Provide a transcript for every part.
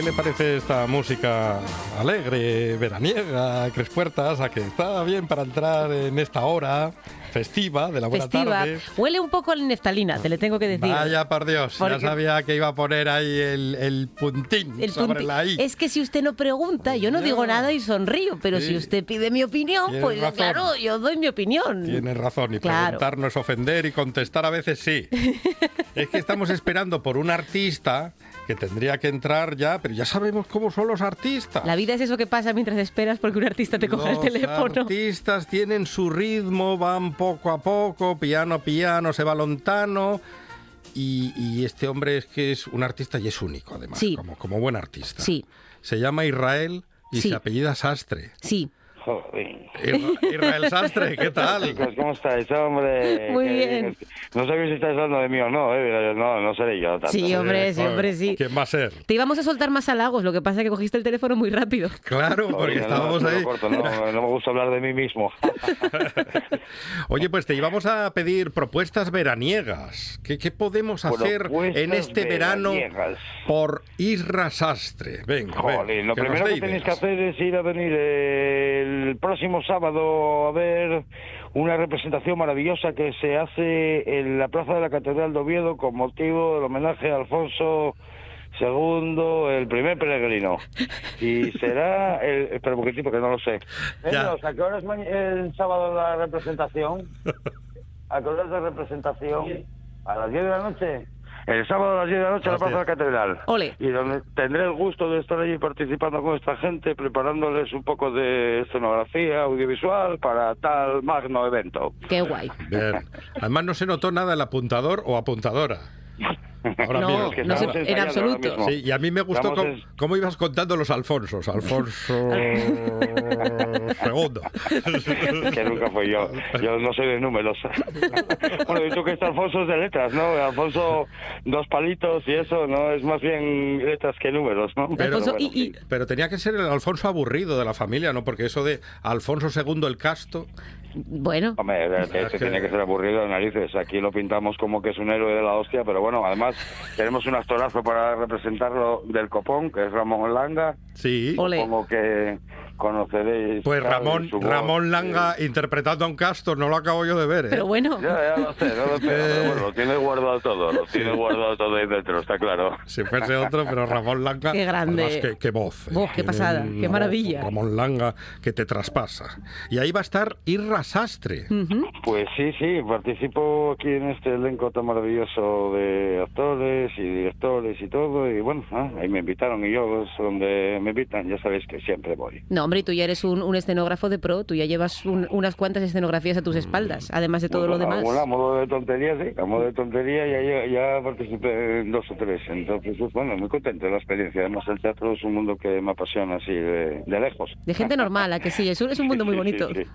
¿Qué le parece esta música alegre, veraniega, Crespuertas, a que está bien para entrar en esta hora festiva de la buena Festiva. tarde? Huele un poco a neftalina, te le tengo que decir. Vaya por Dios, ya Porque- sabía que iba a poner ahí el, el puntín El sobre punti- la I. Es que si usted no pregunta, yo no Ya. digo nada y sonrío, pero Sí. si usted pide mi opinión, pues razón. claro, yo doy mi opinión. Tienes razón, y Claro. preguntar no es ofender y contestar a veces sí. es que estamos esperando por un artista que tendría que entrar ya, pero ya sabemos cómo son los artistas. La vida es eso que pasa mientras esperas porque un artista te coja el Los teléfono. artistas tienen su ritmo, van poco a poco, piano a piano, se va lontano. Y, y este hombre es que es un artista y es único, además, Sí. como, como buen artista. Sí. Se llama Israel y Sí. se apellida Sastre. Sí, Joder. Isra- Israel Sastre, ¿qué tal? Chicos, ¿cómo estáis, hombre? Muy bien. No sabéis si estáis hablando de mí o no, ¿eh? No, no seré yo. tanto. Sí, hombre, sí, Joder, hombre, sí. ¿Quién va a ser? Te íbamos a soltar más halagos, lo que pasa es que cogiste el teléfono muy rápido. Claro, porque Oye, no, estábamos no, no ahí. corto, no, no me gusta hablar de mí mismo. Oye, pues te íbamos a pedir propuestas veraniegas. ¿Qué, qué podemos hacer Propuestas en este verano veraniegas. por Isra Sastre? Venga, a ver, Joder, lo que primero que tenéis que hacer es ir a venir el próximo sábado a ver una representación maravillosa que se hace en la Plaza de la Catedral de Oviedo con motivo del homenaje a Alfonso II, el primer peregrino. Y será... El, espera un poquitito que no lo sé. ¿A qué hora es el sábado la representación? ¿A qué hora es la representación? ¿A las 10 de la noche? El sábado a las 10 de la noche a la Plaza de es. la Catedral. Ole. Y donde tendré el gusto de estar allí participando con esta gente, preparándoles un poco de escenografía audiovisual para tal magno evento. Qué guay. Bien. Además no se notó nada el apuntador o apuntadora. Ahora No, mismo. que no se- estamos en absoluto. mismo. Sí, y a mí me gustó cómo, en- cómo ibas contando los Alfonsos. Alfonso segundo. que nunca fui yo. Yo no soy de números. bueno, y tú que este Alfonso es de letras, ¿no? Alfonso, dos palitos y eso, ¿no? Es más bien letras que números, ¿no? Pero- Alfonso, bueno, y, y- Pero tenía que ser el Alfonso aburrido de la familia, ¿no? Porque eso de Alfonso II el Casto. bueno, Hombre, este Es que- tiene que ser aburrido de narices. Aquí lo pintamos como que es un héroe de la hostia, pero bueno, además tenemos un actorazo para representarlo del copón, que es Ramón Langa. Sí. Supongo que conoceréis. Pues claro, Ramón, voz. Ramón Langa interpretando a un Castor, no lo acabo yo de ver, ¿eh? pero bueno. Ya, ya lo sé, no lo sé. pero bueno, lo tiene guardado todo, lo tiene guardado todo ahí dentro, está claro. Si fuese otro, pero Ramón Langa. Qué grande. además, qué, qué voz. ¿eh? Voz, qué pasada, qué maravilla. Ramón Langa que te traspasa. Y ahí va a estar Irra Sastre. Ujú. Pues sí, sí, participo aquí en este elenco tan maravilloso de actores y directores y todo, y bueno, ah, ahí me invitaron y yo es donde me invitan, ya sabéis que siempre voy. No, Hombre, y tú ya eres un, un escenógrafo de pro, tú ya llevas un- unas cuantas escenografías a tus espaldas, además de todo lo demás. Bueno, a modo de tontería, sí, a modo de tontería ya, ya, ya participé en dos o tres. Entonces, pues, bueno, muy contento de la experiencia. Además, el teatro es un mundo que me apasiona así de, de lejos. De gente normal, ¿a que sí? Es un, es un mundo muy bonito. Sí, sí.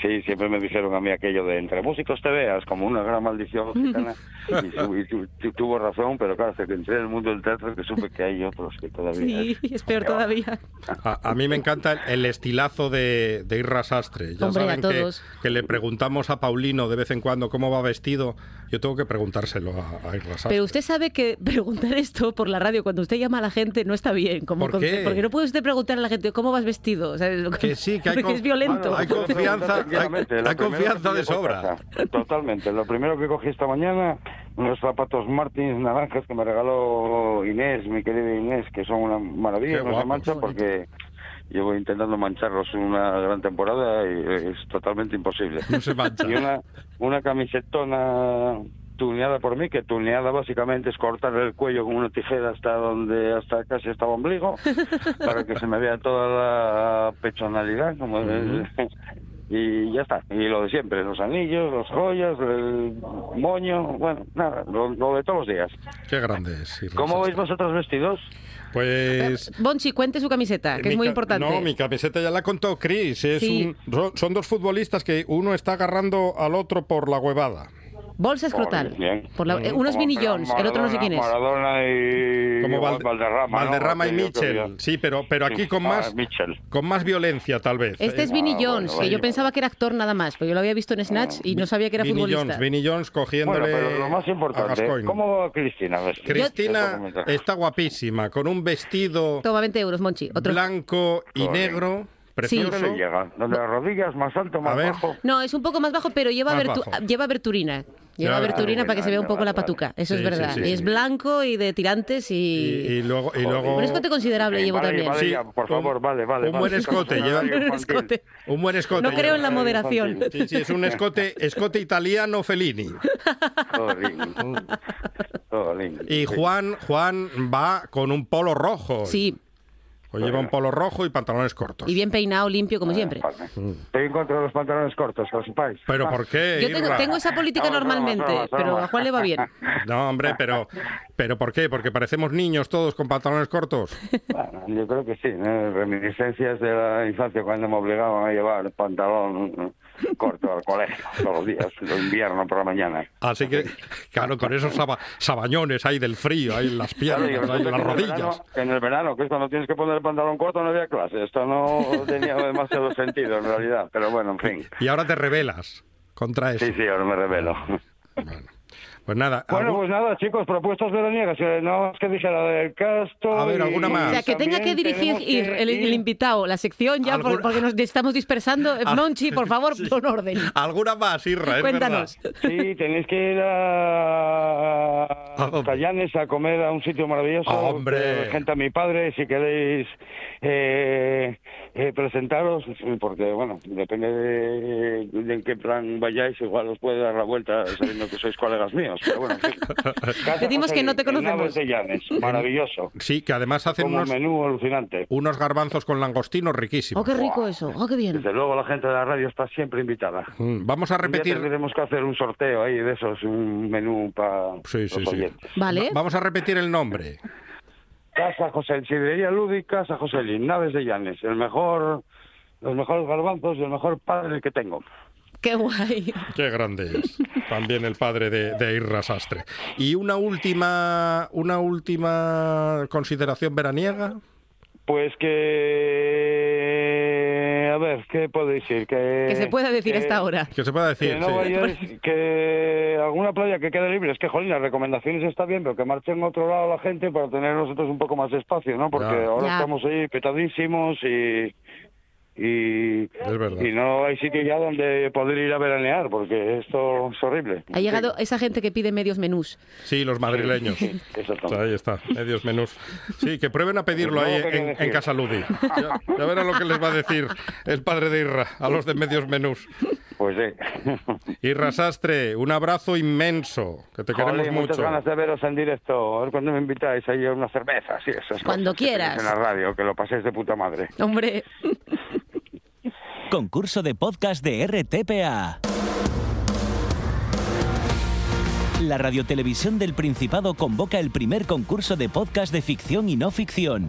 Sí, siempre me dijeron a mí aquello de entre músicos te veas como una gran maldición gitana. y, tu- y tu- tu- tuvo razón, pero claro, hasta que entré en el mundo del teatro que supe que hay otros que todavía... Sí, es peor todavía. A, a mí me encanta el, estilazo de, de Irra Sastre. Ya Hombre, a saben que, todos. que le preguntamos a Paulino de vez en cuando cómo va vestido. Yo tengo que preguntárselo a, a Irra Sastre. Pero usted sabe que preguntar esto por la radio cuando usted llama a la gente no está bien. Como ¿Por qué? Porque no puede usted preguntar a la gente cómo vas vestido. ¿sabes? Que sí, que hay Porque con- es violento. Bueno, Hay confianza, hay- hay confianza de sobra. Totalmente. Lo primero que cogí esta mañana, unos zapatos Martins naranjas que me regaló Inés, mi querida Inés, que son una maravilla, Qué no se manchan porque llevo intentando mancharlos una gran temporada y es totalmente imposible. No se mancha. Y una, una camisetona tuneada por mí, que tuneada básicamente es cortar el cuello con una tijera hasta donde hasta casi hasta el ombligo, para que se me vea toda la pechonalidad, como y ya está. Y lo de siempre, los anillos, los joyas, el moño, bueno, nada, lo, lo de todos los días. Qué grande es ¿Cómo Sastre. vosotros vestidos? Pues... Bonchi, cuente su camiseta, que mi es muy importante. No, mi camiseta ya la contó Chris. Es Sí. un- son dos futbolistas que uno está agarrando al otro por la huevada. Bolsa escrotal. Por la- eh, uno es Vinnie Jones, el otro no sé quién es. Maradona y Como igual Valde- Valderrama. ¿no? Valderrama y Mitchell. Sí, pero, pero aquí Sí, con ah, más, Mitchell. con más violencia, tal vez. Este es Eh, Vinnie Ah, Jones, bueno, que yo pensaba que era actor nada más, pero yo lo había visto en Snatch y no sabía que era Vinnie futbolista. Jones, Vinnie Jones cogiéndole Bueno, pero lo más a importante. ¿cómo va Cristina? Cristina está guapísima, con un vestido Toma 20 euros, Monchi. Otro. blanco y Correcto. Negro, ¿Dónde le llega? ¿Donde las rodillas? ¿Más alto, más bajo? No, es un poco más bajo, pero lleva, abertu- bajo. lleva aberturina. Lleva Lleva- aberturina Ah, para que se vea un poco la patuca. Eso Sí, es verdad. sí, y sí. es blanco y de tirantes Y, y... y luego, y luego Un escote considerable Sí, llevo vale, también. vale, ya, por favor, vale, vale. Un vale. buen escote, lleva- Un escote. un buen escote. No creo en la moderación. Sí, sí, es un escote, escote italiano Fellini. Y. Juan, Juan va con un polo rojo. Sí, O lleva un polo rojo y pantalones cortos. y bien peinado, limpio, como siempre. Vale. Estoy en contra de los pantalones cortos, que lo sepáis. ¿Pero por qué? Yo tengo, esa política Vamos, normalmente, vamos, pero a Juan le va bien. No, hombre, pero, pero ¿por qué? Porque parecemos niños todos con pantalones cortos. Bueno, yo creo que sí, ¿no? reminiscencias de la infancia cuando me obligaban a llevar pantalón ¿no? Corto al colegio todos los días, de invierno por la mañana. Así que, claro, con esos saba- sabañones ahí del frío, ahí en las Claro, piernas, ahí en las rodillas. verano- En el verano, que es cuando tienes que poner el pantalón corto, no había clase. Esto no tenía demasiado sentido en realidad, pero bueno, en fin. Y ahora te rebelas contra eso. Sí, sí, ahora me revelo. Bueno, pues nada, Bueno, algún- pues nada, chicos, propuestas veraniegas. No más que dijera del casto. A ver, ¿alguna más? O sea, que tenga que dirigir ir que el, invitado, la sección ya, por- ¿Alguna- porque nos estamos dispersando. Ah, Monchi, por favor, sí. pon orden. alguna más, Irra, es Cuéntanos. verdad. Sí, tenéis que ir ¿A a dónde? Callanes a comer a un sitio maravilloso. ¡Hombre! que regenta mi padre, si queréis eh, eh, presentaros, porque bueno, depende de, de en qué plan vayáis, igual os puede dar la vuelta sabiendo que sois colegas míos. Pero bueno, en fin. Casa Decimos que no te conocemos. Naves de Llanes, maravilloso. Sí, que además hacen Como un unos, menú alucinante. unos garbanzos con langostinos riquísimos. Oh, qué rico eso. Oh, qué bien. Desde luego la gente de la radio está siempre invitada. Mm, Vamos a repetir. tendremos que hacer un sorteo ahí de esos, un menú para Sí, sí, los sí. oyentes. Vale. Vamos a repetir el nombre. Casa José, Sidrería Ludi, Casa José Lin, Naves de Llanes, el mejor, los mejores garbanzos y el mejor padre que tengo. Qué guay. Qué grande es. También el padre de, de Irra Sastre. Y una última, una última consideración veraniega. Pues que... A ver, ¿qué puedo decir? Que, Que se pueda decir que- hasta ahora. Que se pueda decir. Que no sí. vayáis, que alguna playa que quede libre. Es que, jolín, las recomendaciones está bien, pero que marchen a otro lado la gente para tener nosotros un poco más de espacio, ¿no? Porque Ya. ahora Ya. estamos ahí petadísimos y... Y, Es verdad. y no hay sitio ya donde poder ir a veranear, porque esto es horrible. Ha llegado esa gente que pide medios menús. Sí, los madrileños. Sí, exactamente. Ahí está, medios menús. Sí, que prueben a pedirlo ahí en, en Casa Ludi. Ya, ya verán lo que les va a decir el padre de Irra a los de medios menús. Pues sí. Irra Sastre, un abrazo inmenso, que te queremos Jolín, muchas mucho. ganas de veros en directo. A ver cuándo me invitáis ahí a una cerveza, sí, Cuando quieras. En la radio, que lo paséis de puta madre. Hombre. concurso de podcast de RTPA. La Radiotelevisión del Principado convoca el primer concurso de podcast de ficción y no ficción.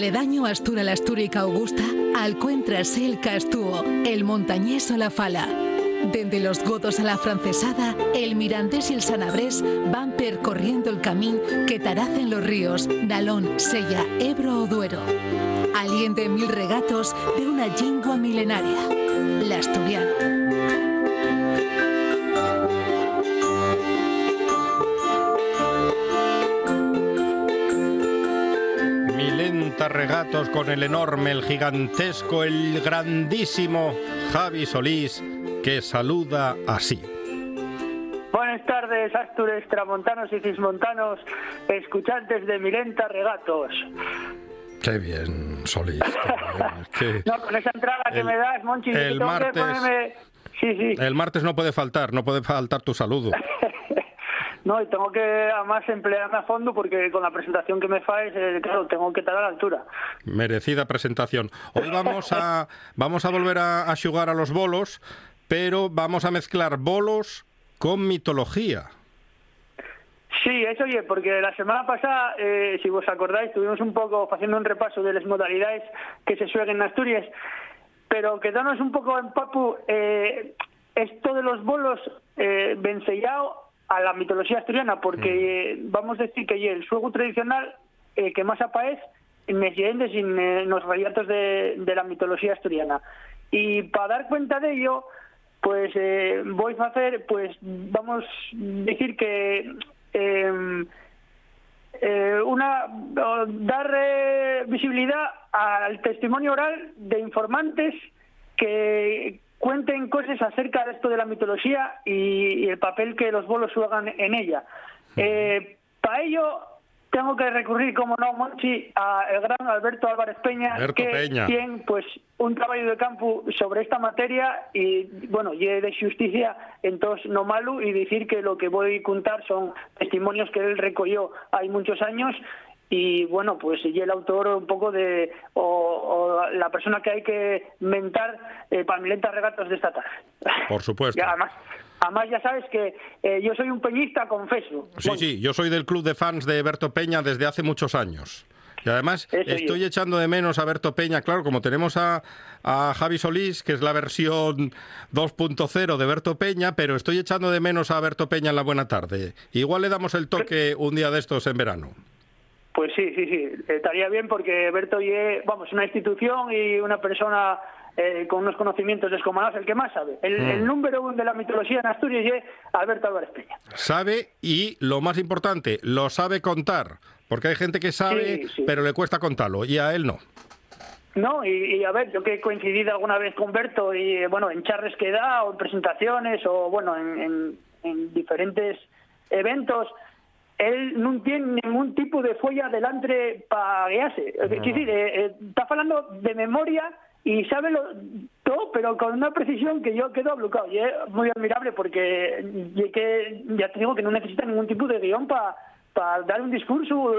Aledaño Astura la Astúrica Augusta, alcuentras el Castúo, el montañés o la Fala. Dende los godos a la francesada, el mirandés y el sanabrés van percorriendo el camino que taracen los ríos Nalón, Sella, Ebro o Duero. Aliente mil regatos de una lengua milenaria, la asturiana. Regatos con el enorme, el gigantesco, el grandísimo Javi Solís, que saluda así. Buenas tardes, Astures, Tramontanos y Cismontanos, escuchantes de Milenta Regatos. Qué bien, Solís. qué bien, es que No, con esa entrada que me das, Monchi, el tengo que martes- ponerme- Sí, sí. el martes no puede faltar, no puede faltar tu saludo. No, y tengo que además emplearme a fondo porque con la presentación que me faes, eh, claro, tengo que estar a la altura. Merecida presentación. Hoy vamos a, vamos a volver a, a jugar a los bolos, pero vamos a mezclar bolos con mitología. Sí, eso oye, porque la semana pasada, eh, si vos acordáis, estuvimos un poco haciendo un repaso de las modalidades que se suelen en Asturias, pero quedarnos un poco en papu, eh, esto de los bolos eh, vencellado a la mitología asturiana, porque eh, vamos a decir que el juego tradicional eh, que más apaez me lleven sin eh, los relatos de, de la mitología asturiana. Y para dar cuenta de ello, pues eh, voy a hacer, pues vamos a decir que eh, eh, una dar eh, visibilidad al testimonio oral de informantes que cuenten cosas acerca de esto de la mitología y, y el papel que los bolos juegan en ella. para ello tengo que recurrir, como no, Monchi, a el gran Alberto Álvarez Peña, Alberto que Peña. tiene pues un trabajo de campo sobre esta materia y, bueno, y de justicia entonces no malo y decir que lo que voy a contar son testimonios que él recogió hay muchos años y bueno, pues y el autor un poco de, o, o la persona que hay que mentar eh, para Milenta Regatos de esta tarde. Por supuesto. Además, además ya sabes que eh, yo soy un peñista, confeso. Sí, Bueno, sí, yo soy del club de fans de Berto Peña desde hace muchos años. Y además Eso estoy yo. echando de menos a Berto Peña, claro, como tenemos a, a Javi Solís, que es la versión 2.0 de Berto Peña, pero estoy echando de menos a Berto Peña en la buena tarde. Igual le damos el toque un día de estos en verano. Pues sí, sí, sí, estaría bien porque Berto es, vamos, una institución y una persona eh, con unos conocimientos descomunales, el que más sabe. El, Mm. el número uno de la mitología en Asturias es Alberto Álvarez Peña. Sabe y, lo más importante, lo sabe contar. Porque hay gente que sabe, Sí, sí. pero le cuesta contarlo, y a él no. No, y, y a ver, yo que he coincidido alguna vez con Berto y eh, bueno, en charres que da o en presentaciones o bueno, en, en- en diferentes eventos, él no tiene ningún tipo de folla delante para guiarse. Es decir, eh, eh, está hablando de memoria y sabe lo, todo, pero con una precisión que yo quedo bloqueado. Y es muy admirable porque y es que, ya te digo que no necesita ningún tipo de guion para para dar un discurso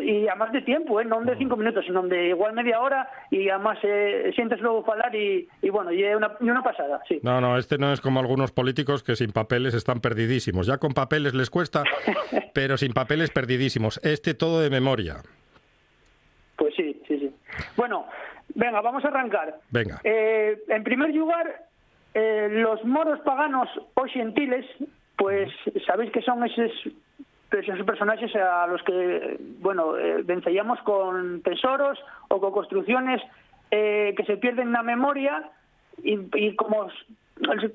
y además de tiempo, ¿eh? no de cinco minutos, sino de igual media hora y además eh, sientes luego hablar y, y bueno, y una, y una pasada, sí. No, no, este no es como algunos políticos que sin papeles están perdidísimos. Ya con papeles les cuesta, pero sin papeles perdidísimos. Este todo de memoria. Pues sí, sí, sí. Bueno, venga, vamos a arrancar. Venga. Eh, en primer lugar, eh, los moros paganos o gentiles, pues sabéis que son esos, esos personajes a los que, bueno, eh, vencellamos con tesoros o con construcciones eh, que se pierden en la memoria y, como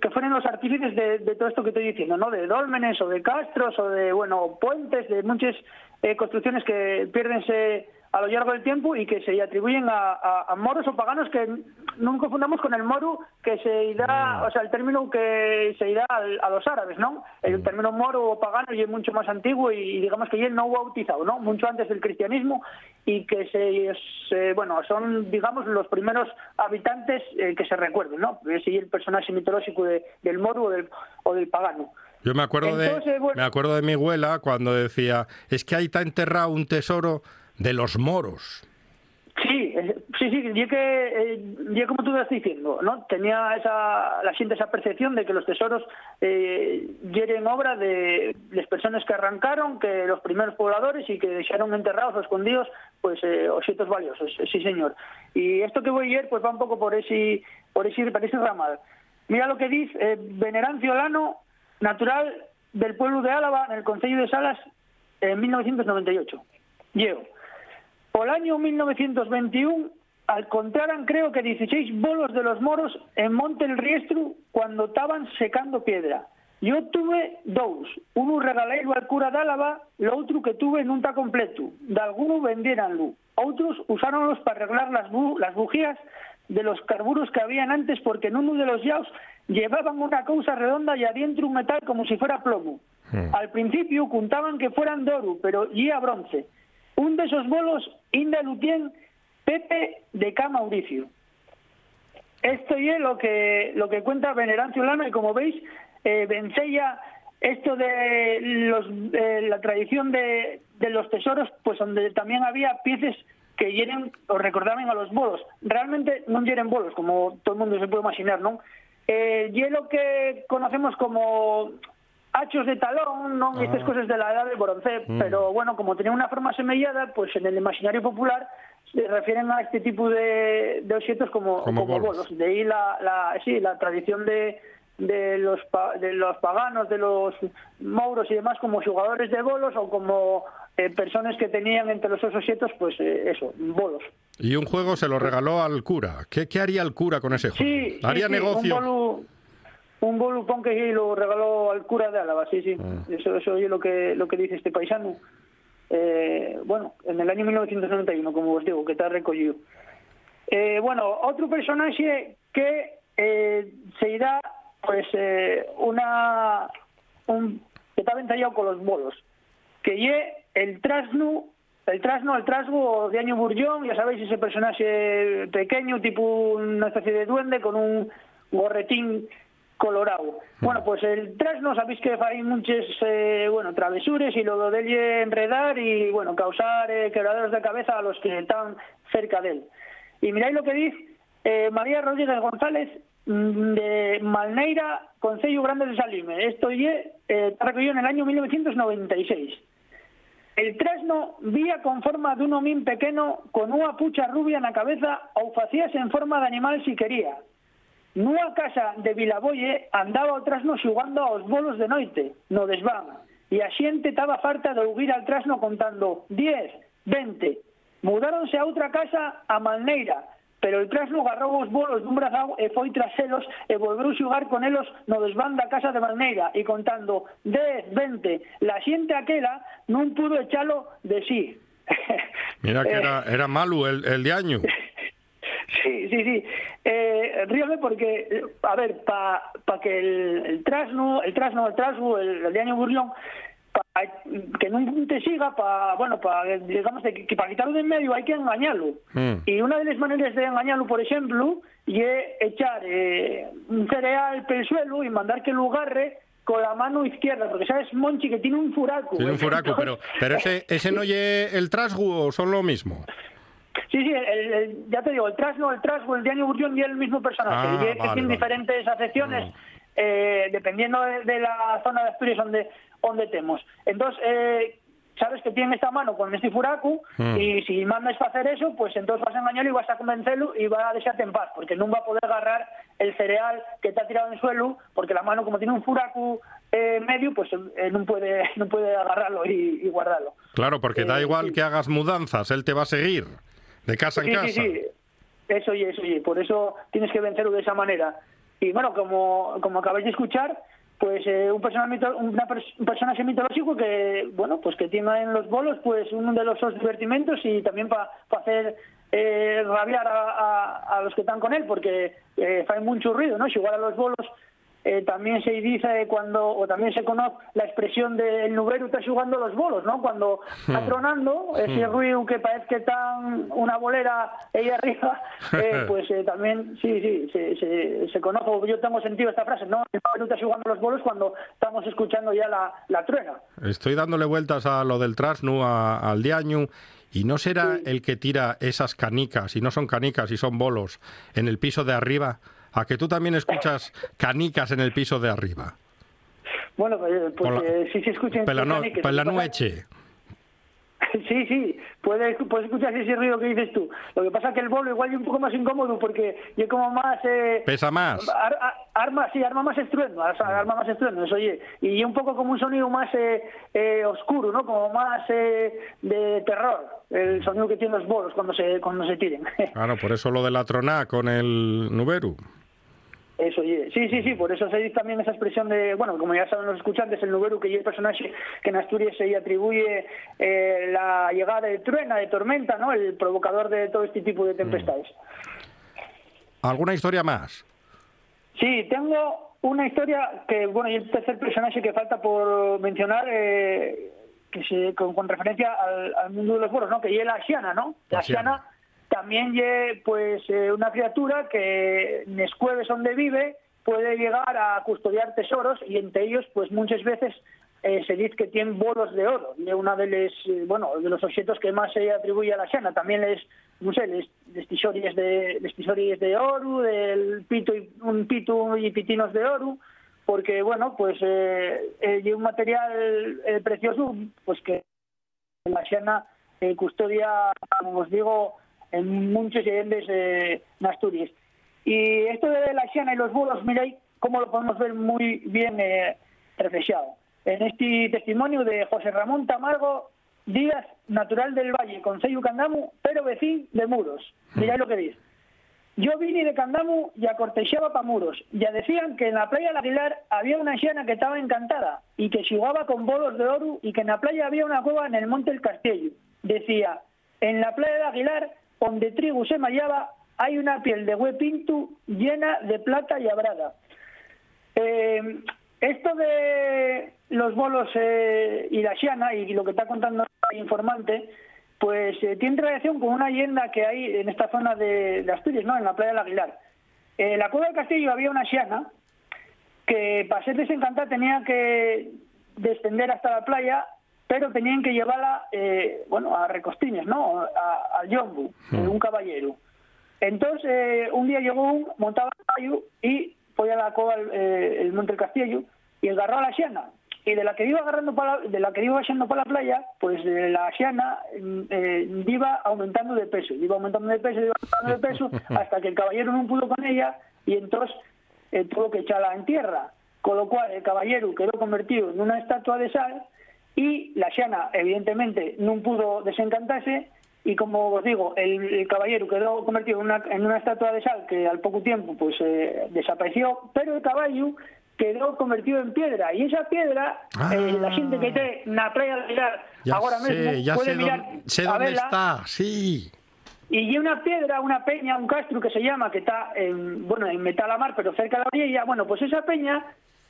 que fueron los artífices de, de, todo esto que estoy diciendo, ¿no? De dólmenes o de castros o de, bueno, puentes, de muchas eh, construcciones que pierdense a lo largo del tiempo y que se atribuyen a, moros o paganos que no confundamos con el moro que se irá, mm. o sea, el término que se irá a, los árabes, ¿no? El mm. término moro o pagano ya es mucho más antiguo y, digamos que ya no bautizado, ¿no? Mucho antes del cristianismo y que se, bueno, son, digamos, los primeros habitantes eh, que se recuerden, ¿no? Es el personaje mitológico del moro o del, o del pagano. Yo me acuerdo, de, me acuerdo de mi abuela cuando decía, es que ahí está enterrado un tesoro de los moros. Sí, sí, sí, y que, eh, como tú estás diciendo, ¿no? Tenía esa, la siente esa percepción de que los tesoros eh, obra de las personas que arrancaron, que los primeros pobladores y que dejaron enterrados o escondidos, pues, eh, objetos valiosos, sí señor. Y esto que voy a ir, pues va un poco por ese, por ese, por ese ramal. Mira lo que dice eh, Venerancio Lano, natural del pueblo de Álava, en el Concello de Salas, en 1998. Llego. Por el año 1921 encontraron creo que 16 bolos de los moros en Monte el Riestru cuando estaban secando piedra. Yo tuve dos, uno regalé al cura de Álava, lo otro que tuve no está completo. De algunos vendieranlo, otros usaronlos para arreglar las, las bujías de los carburos que habían antes porque en uno de los yaos llevaban una cosa redonda y adentro un metal como si fuera plomo. Hmm. Al principio contaban que fueran de oro, pero ya bronce. Un de esos bolos, Inda Lutien, Pepe de K. Mauricio. Esto es lo que, lo que cuenta Venerancio Lano y como veis, eh, Vencella, esto de los, la tradición de, de, los tesoros, pues donde también había piezas que hieren o recordaban a los bolos. Realmente no hieren bolos, como todo el mundo se puede imaginar, ¿no? Eh, lo que conocemos como hachos de talón, ¿no? Ah. Estas cosas de la edad del bronce, mm. pero bueno, como tenía una forma semellada, pues en el imaginario popular se refieren a este tipo de, de objetos como, como, bolos. De ahí la, la, sí, la tradición de, de los, de los paganos, de los mouros y demás como jugadores de bolos o como eh, personas que tenían entre los objetos, pues eh, eso, bolos. Y un juego se lo regaló al cura. ¿Qué, qué haría el cura con ese juego? Sí, ¿Haría negocio? un bolupón que lo regaló al cura de Álava, sí, sí. Ah. Eso, eso es lo que, lo que dice este paisano. Eh, bueno, en el año 1991, como os digo, que está recogido. Eh, bueno, otro personaje que eh, se irá, pues, una... Un, que está entallado con los bolos, que ye el trasno el trasno, el trasgo de Año Burllón, ya sabéis, ese personaje pequeño, tipo una especie de duende con un gorretín colorado. Bueno, pues el trasno sabéis que hay muchas eh, bueno, travesures y lo de enredar y bueno, causar eh, quebraderos de cabeza a los que están cerca de él. Y miráis lo que dice eh, María Rodríguez González mm, de Malneira, Concello Grande de Salime. Esto eh, está recogido en el año 1996. El trasno vía con forma de un homín pequeño con una pucha rubia en la cabeza o facías en forma de animal si quería. Nunha casa de Vilaboye andaba o trasno xugando aos bolos de noite, no desván, e a xente estaba farta de ouvir al trasno contando 10, 20. Mudáronse a outra casa a Malneira, pero el trasno agarrou os bolos dun brazao e foi tras elos e volveu xugar con elos no desván da casa de Malneira e contando 10, 20. La xente aquela non pudo echalo de sí. Mira que eh. era, era malo el, el de año. Sí, sí, sí. Eh, ríome porque, a ver, para pa que el, el, trasno, el trasno, el trasgo, el, el de año burlón, pa, que non te siga, para, bueno, para, digamos, de, que para quitarlo de en medio hai que engañalo. Mm. E unha das maneiras de engañalo, por exemplo, é echar eh, un cereal pel suelo e mandar que lo agarre con la mano izquierda, porque sabes, Monchi, que tiene un furaco. Tiene un furaco, pero, pero ese, ese no lle el trasgo o son lo mismo? Sí, sí, el, ya te digo, el trasgo, el trasgo, el Diario Burjón y el mismo personaje. Ah, y que tiene diferentes acepciones mm. eh, dependiendo de, la zona de Asturias donde, donde temos. Entonces, eh, sabes que tiene esta mano con este furaco mm. y si mandas para hacer eso, pues entonces vas a engañarlo y vas a convencerlo y va a desearte en paz, porque no va a poder agarrar el cereal que está tirado en el suelo, porque la mano como tiene un furaco eh, medio, pues eh, no puede no puede agarrarlo y, guardarlo. Claro, porque da igual que hagas mudanzas, él te va a seguir. De casa en casa. Sí, sí, eso y eso y por eso tienes que vencerlo de esa manera. Y bueno, como, como acabáis de escuchar, pues eh, un, personaje mito- una pers- un personaje mitológico que, bueno, pues que tiene en los bolos pues uno de los sus divertimentos y también para hacer eh, rabiar a, a- a los que están con él, porque eh, hace mucho ruido, ¿no? Si igual a los bolos eh, también se dice cuando, o también se conoce la expresión del nubero está jugando los bolos, ¿no? Cuando está tronando, ese ruido que parece que está una bolera ahí arriba, eh, pues eh, también, sí, sí, se, se, se conoce, yo tengo sentido esta frase, ¿no? El nubero está jugando los bolos cuando estamos escuchando ya la, la truena. Estoy dándole vueltas a lo del trasnu, a- al diaño, y no será el que tira esas canicas, y no son canicas y son bolos, en el piso de arriba. A que tú también escuchas canicas en el piso de arriba. Bueno, pues, pues, la- eh, sí se escucha... Pero no, que pues pasa- noche. Sí, sí, puedes, puedes escuchar ese ruido que dices tú. Lo que pasa es que el bolo igual es un poco más incómodo porque yo como más... Eh, Pesa más. ar- ar- arma, sí, arma más estruendo, sea, arma más estruendo, eso oye. Y un poco como un sonido más eh, eh, oscuro, ¿no? Como más eh, de terror, el sonido que tienen los bolos cuando se, cuando se tiren. Claro, por eso lo de la troná con el nuberu. Eso. Sí, sí, sí, por eso se dice también esa expresión de, bueno, como ya saben los escuchantes, el Nuberu, que es el personaje que en Asturias se atribuye eh, la llegada de truena, de tormenta, ¿no? El provocador de todo este tipo de tempestades. ¿Alguna historia más? Sí, tengo una historia que, bueno, y el tercer personaje que falta por mencionar, eh, que se, con, con referencia al, al mundo de los bolos, ¿no? Que es la Xiana, ¿no? La. Xiana también es, pues, eh, una criatura que en los cueves donde vive puede llegar a custodiar tesoros y entre ellos, pues, muchas veces eh, se dice que tienen bolos de oro es una de los, eh, bueno, de los objetos que más se atribuye a la Xiana. También les, no sé, les, les de, les de oro, del pito y, un pito y pitinos de oro, porque, bueno, pues, eh, un material precioso, pues que la Xiana eh, custodia, como os digo, en muchos leyendas eh, en Asturias. Y esto de la Xiana y los bolos, miráis cómo lo podemos ver muy bien eh, reflejado. En este testimonio de José Ramón Tamargo Díaz, natural del Valle, Concello Candamu, pero vecino de Muros. Miráis lo que dice. Yo vine de Candamu y acortexaba pa muros. Ya decían que en la playa del Aguilar había una anciana que estaba encantada y que jugaba con bolos de oro y que en la playa había una cueva en el monte del Castillo. Decía, en la playa del Aguilar, donde trigo se mallaba, hay una piel de huepintu llena de plata y abrada. Eh, esto de los bolos eh, y la xiana y lo que está contando el informante, pues eh, tiene relación con una leyenda que hay en esta zona de, Asturias, ¿no? En la playa del Aguilar. En la cueva del castillo había una xiana que para ser desencantada tenía que descender hasta la playa, pero tenían que llevarla, eh, bueno, a recostines, ¿no? A- al yombu, eh, un caballero. Entonces, eh, un día llegó un, montaba a caballo y fue a la cova, eh, el Monte del Castillo, y agarró a la xiana. Y de la que iba agarrando para la, de la que iba yendo para la playa, pues eh, la xiana mm, eh, iba aumentando de peso, iba aumentando de peso, iba aumentando de peso, hasta que el caballero no pudo con ella, y entonces eh, tuvo que echarla en tierra. Con lo cual, el caballero quedó convertido en una estatua de sal, y la xiana, evidentemente, no pudo desencantarse, y como os digo, el, el caballero quedó convertido en una, en una estatua de sal que al poco tiempo pues eh, desapareció, pero el caballo quedó convertido en piedra. Y esa piedra Ah. eh, la gente que esté en la playa de ahora sé, mismo ya puede sé, mirar dónde, sé está, sí. y hay una piedra, una peña, un castro que se llama, que está en, bueno, en Metalamar, pero cerca de la orilla, bueno, pues esa peña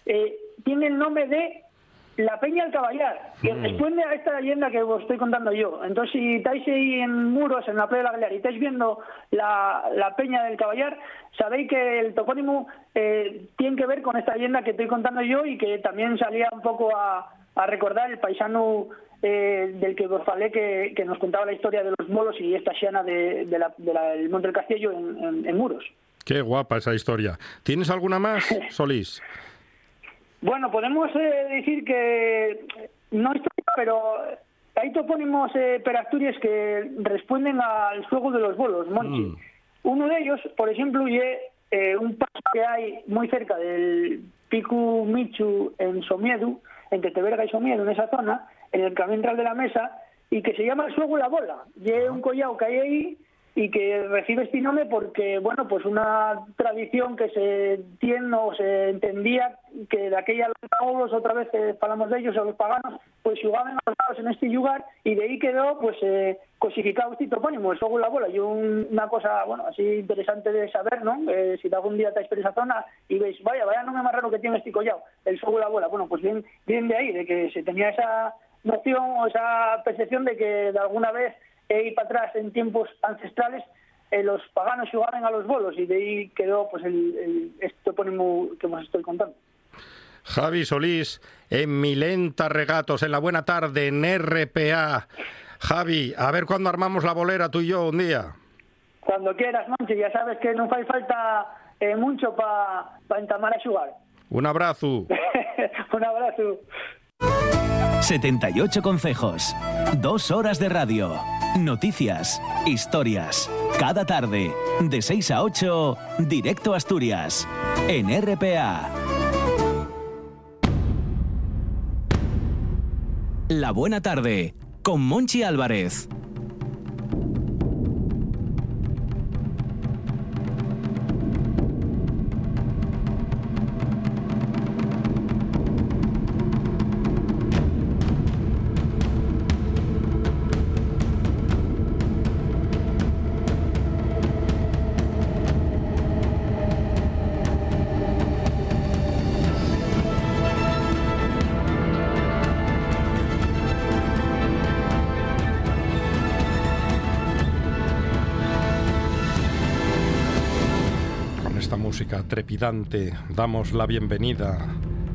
eh, tiene el nombre de la Peña del Caballar, que Mm. responde a esta leyenda que os estoy contando yo. Entonces, si estáis ahí en muros, en la playa de la Galera, y estáis viendo la, la Peña del Caballar, sabéis que el topónimo eh, tiene que ver con esta leyenda que estoy contando yo y que también salía un poco a, a recordar el paisano eh, del que os falé que, que nos contaba la historia de los molos y esta xiana de, de la- de la- del Monte del Castillo en, en- en muros. Qué guapa esa historia. ¿Tienes alguna más, Solís? Bueno, podemos eh, decir que no es pero hay topónimos eh, per Asturias que responden al juego de los bolos, Monchi. Mm. Uno de ellos, por ejemplo, es eh, un paso que hay muy cerca del Picu Michu en Somiedu, entre Teberga y Somiedu, en esa zona, en el camino de la mesa, y que se llama el juego la bola. Y es un collado que hay ahí y que recibe este nombre porque, bueno, pues una tradición que se tiene o se entendía que de aquella los otra vez que hablamos de ellos, a los paganos, pues jugaban en este lugar y de ahí quedó pues eh, cosificado este topónimo, el fuego en la bola. Y una cosa, bueno, así interesante de saber, ¿no? Eh, si algún día estáis por esa zona y veis, vaya, vaya no me más raro que tiene este collado, el fuego en la bola. Bueno, pues bien, bien de ahí, de que se tenía esa noción o esa percepción de que de alguna vez e ir para atrás en tiempos ancestrales eh, los paganos jugaban a los bolos y de ahí quedó pues el, el este topónimo que os estoy contando. Javi Solís, en Milenta Regatos, en la buena tarde, en RPA. Javi, a ver cuándo armamos la bolera tú y yo un día. Cuando quieras, Monchi, ya sabes que no hace falta eh, mucho para pa entamar a jugar. Un abrazo. un abrazo. 78 consejos, dos horas de radio, noticias, historias. Cada tarde, de 6 a 8, directo a Asturias, en RPA. La buena tarde, con Monchi Álvarez. Damos la bienvenida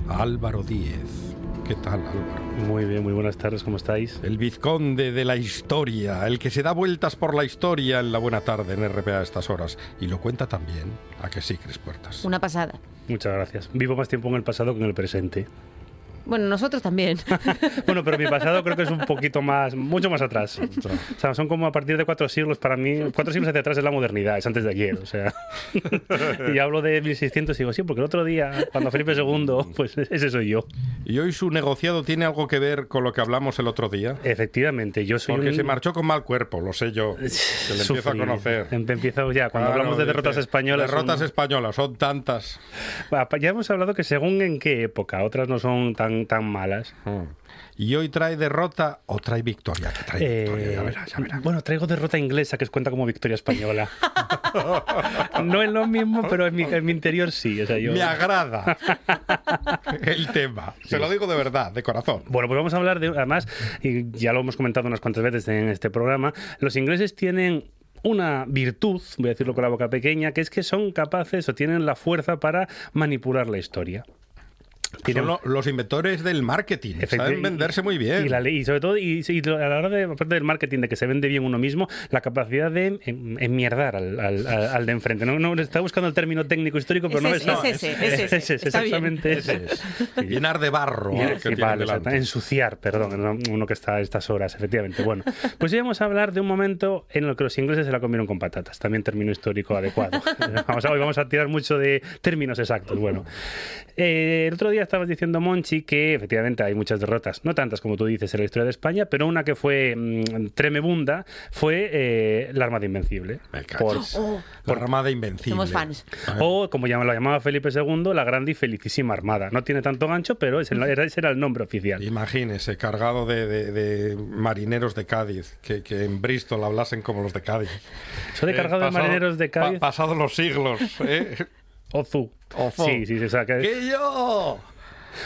a Álvaro Díez. ¿Qué tal, Álvaro? Muy bien, muy buenas tardes, ¿cómo estáis? El vizconde de la historia, el que se da vueltas por la historia en la buena tarde en RPA a estas horas. Y lo cuenta también. ¿A que sí, Cris Puertas? Una pasada. Muchas gracias. Vivo más tiempo en el pasado que en el presente. Bueno, nosotros también. bueno, pero mi pasado creo que es un poquito más, mucho más atrás. O sea, son como a partir de cuatro siglos para mí. Cuatro siglos hacia atrás es la modernidad, es antes de ayer. O sea, y hablo de 1600 y digo, sí, porque el otro día, cuando Felipe II, pues ese soy yo. ¿Y hoy su negociado tiene algo que ver con lo que hablamos el otro día? Efectivamente, yo soy Porque un... se marchó con mal cuerpo, lo sé yo. Se le empieza a conocer. Em- Empiezo ya, cuando Claro, hablamos de dice, derrotas españolas. son- Derrotas españolas, son tantas. Va, Ya hemos hablado que según en qué época, otras no son tan, tan malas. Y hoy trae derrota o trae victoria. Trae Eh, victoria, ya verás, ya verás. Bueno, traigo derrota inglesa que os cuenta como victoria española. no es lo mismo, pero en mi, en mi interior sí. O sea, yo... Me agrada el tema. Se lo digo de verdad, de corazón. Bueno, pues vamos a hablar de, además, y ya lo hemos comentado unas cuantas veces en este programa, los ingleses tienen una virtud, voy a decirlo con la boca pequeña, que es que son capaces o tienen la fuerza para manipular la historia. Tienen- Son lo- los inventores del marketing. Efecti- Saben venderse muy bien. Y, la y sobre todo, y, y a la hora de, aparte del marketing, de que se vende bien uno mismo, la capacidad de enmierdar al, al- al- al de enfrente. No, no, está buscando el término técnico histórico, pero Es no ese, es, no, es ese, es ese. Está bien. exactamente Ese es. Llenar de barro Y- al que sí, vale, ensuciar, perdón, no- uno que está a estas horas, efectivamente. Bueno, pues hoy vamos a hablar de un momento en el que los ingleses se la comieron con patatas, también término histórico adecuado. Vamos a, hoy vamos a tirar mucho de términos exactos. Bueno, eh, el otro día estabas diciendo, Monchi, que efectivamente hay muchas derrotas, no tantas como tú dices en la historia de España, pero una que fue mm, tremebunda fue eh, la Armada Invencible. Me cacho. Por- Oh, La Armada Invencible. Somos fans. o, como lo llamaba Felipe II, la grande y felicísima Armada. No tiene tanto gancho, pero ese era, ese era el nombre oficial. Imagínese, cargado de, de- de marineros de Cádiz, que, que en Bristol hablasen como los de Cádiz. Eso de Eh, cargado de pasado- marineros de pa- Cádiz. pasados los siglos. ¿eh? Ozu. Ozu. Sí, sí, sea, que ¡Que yo!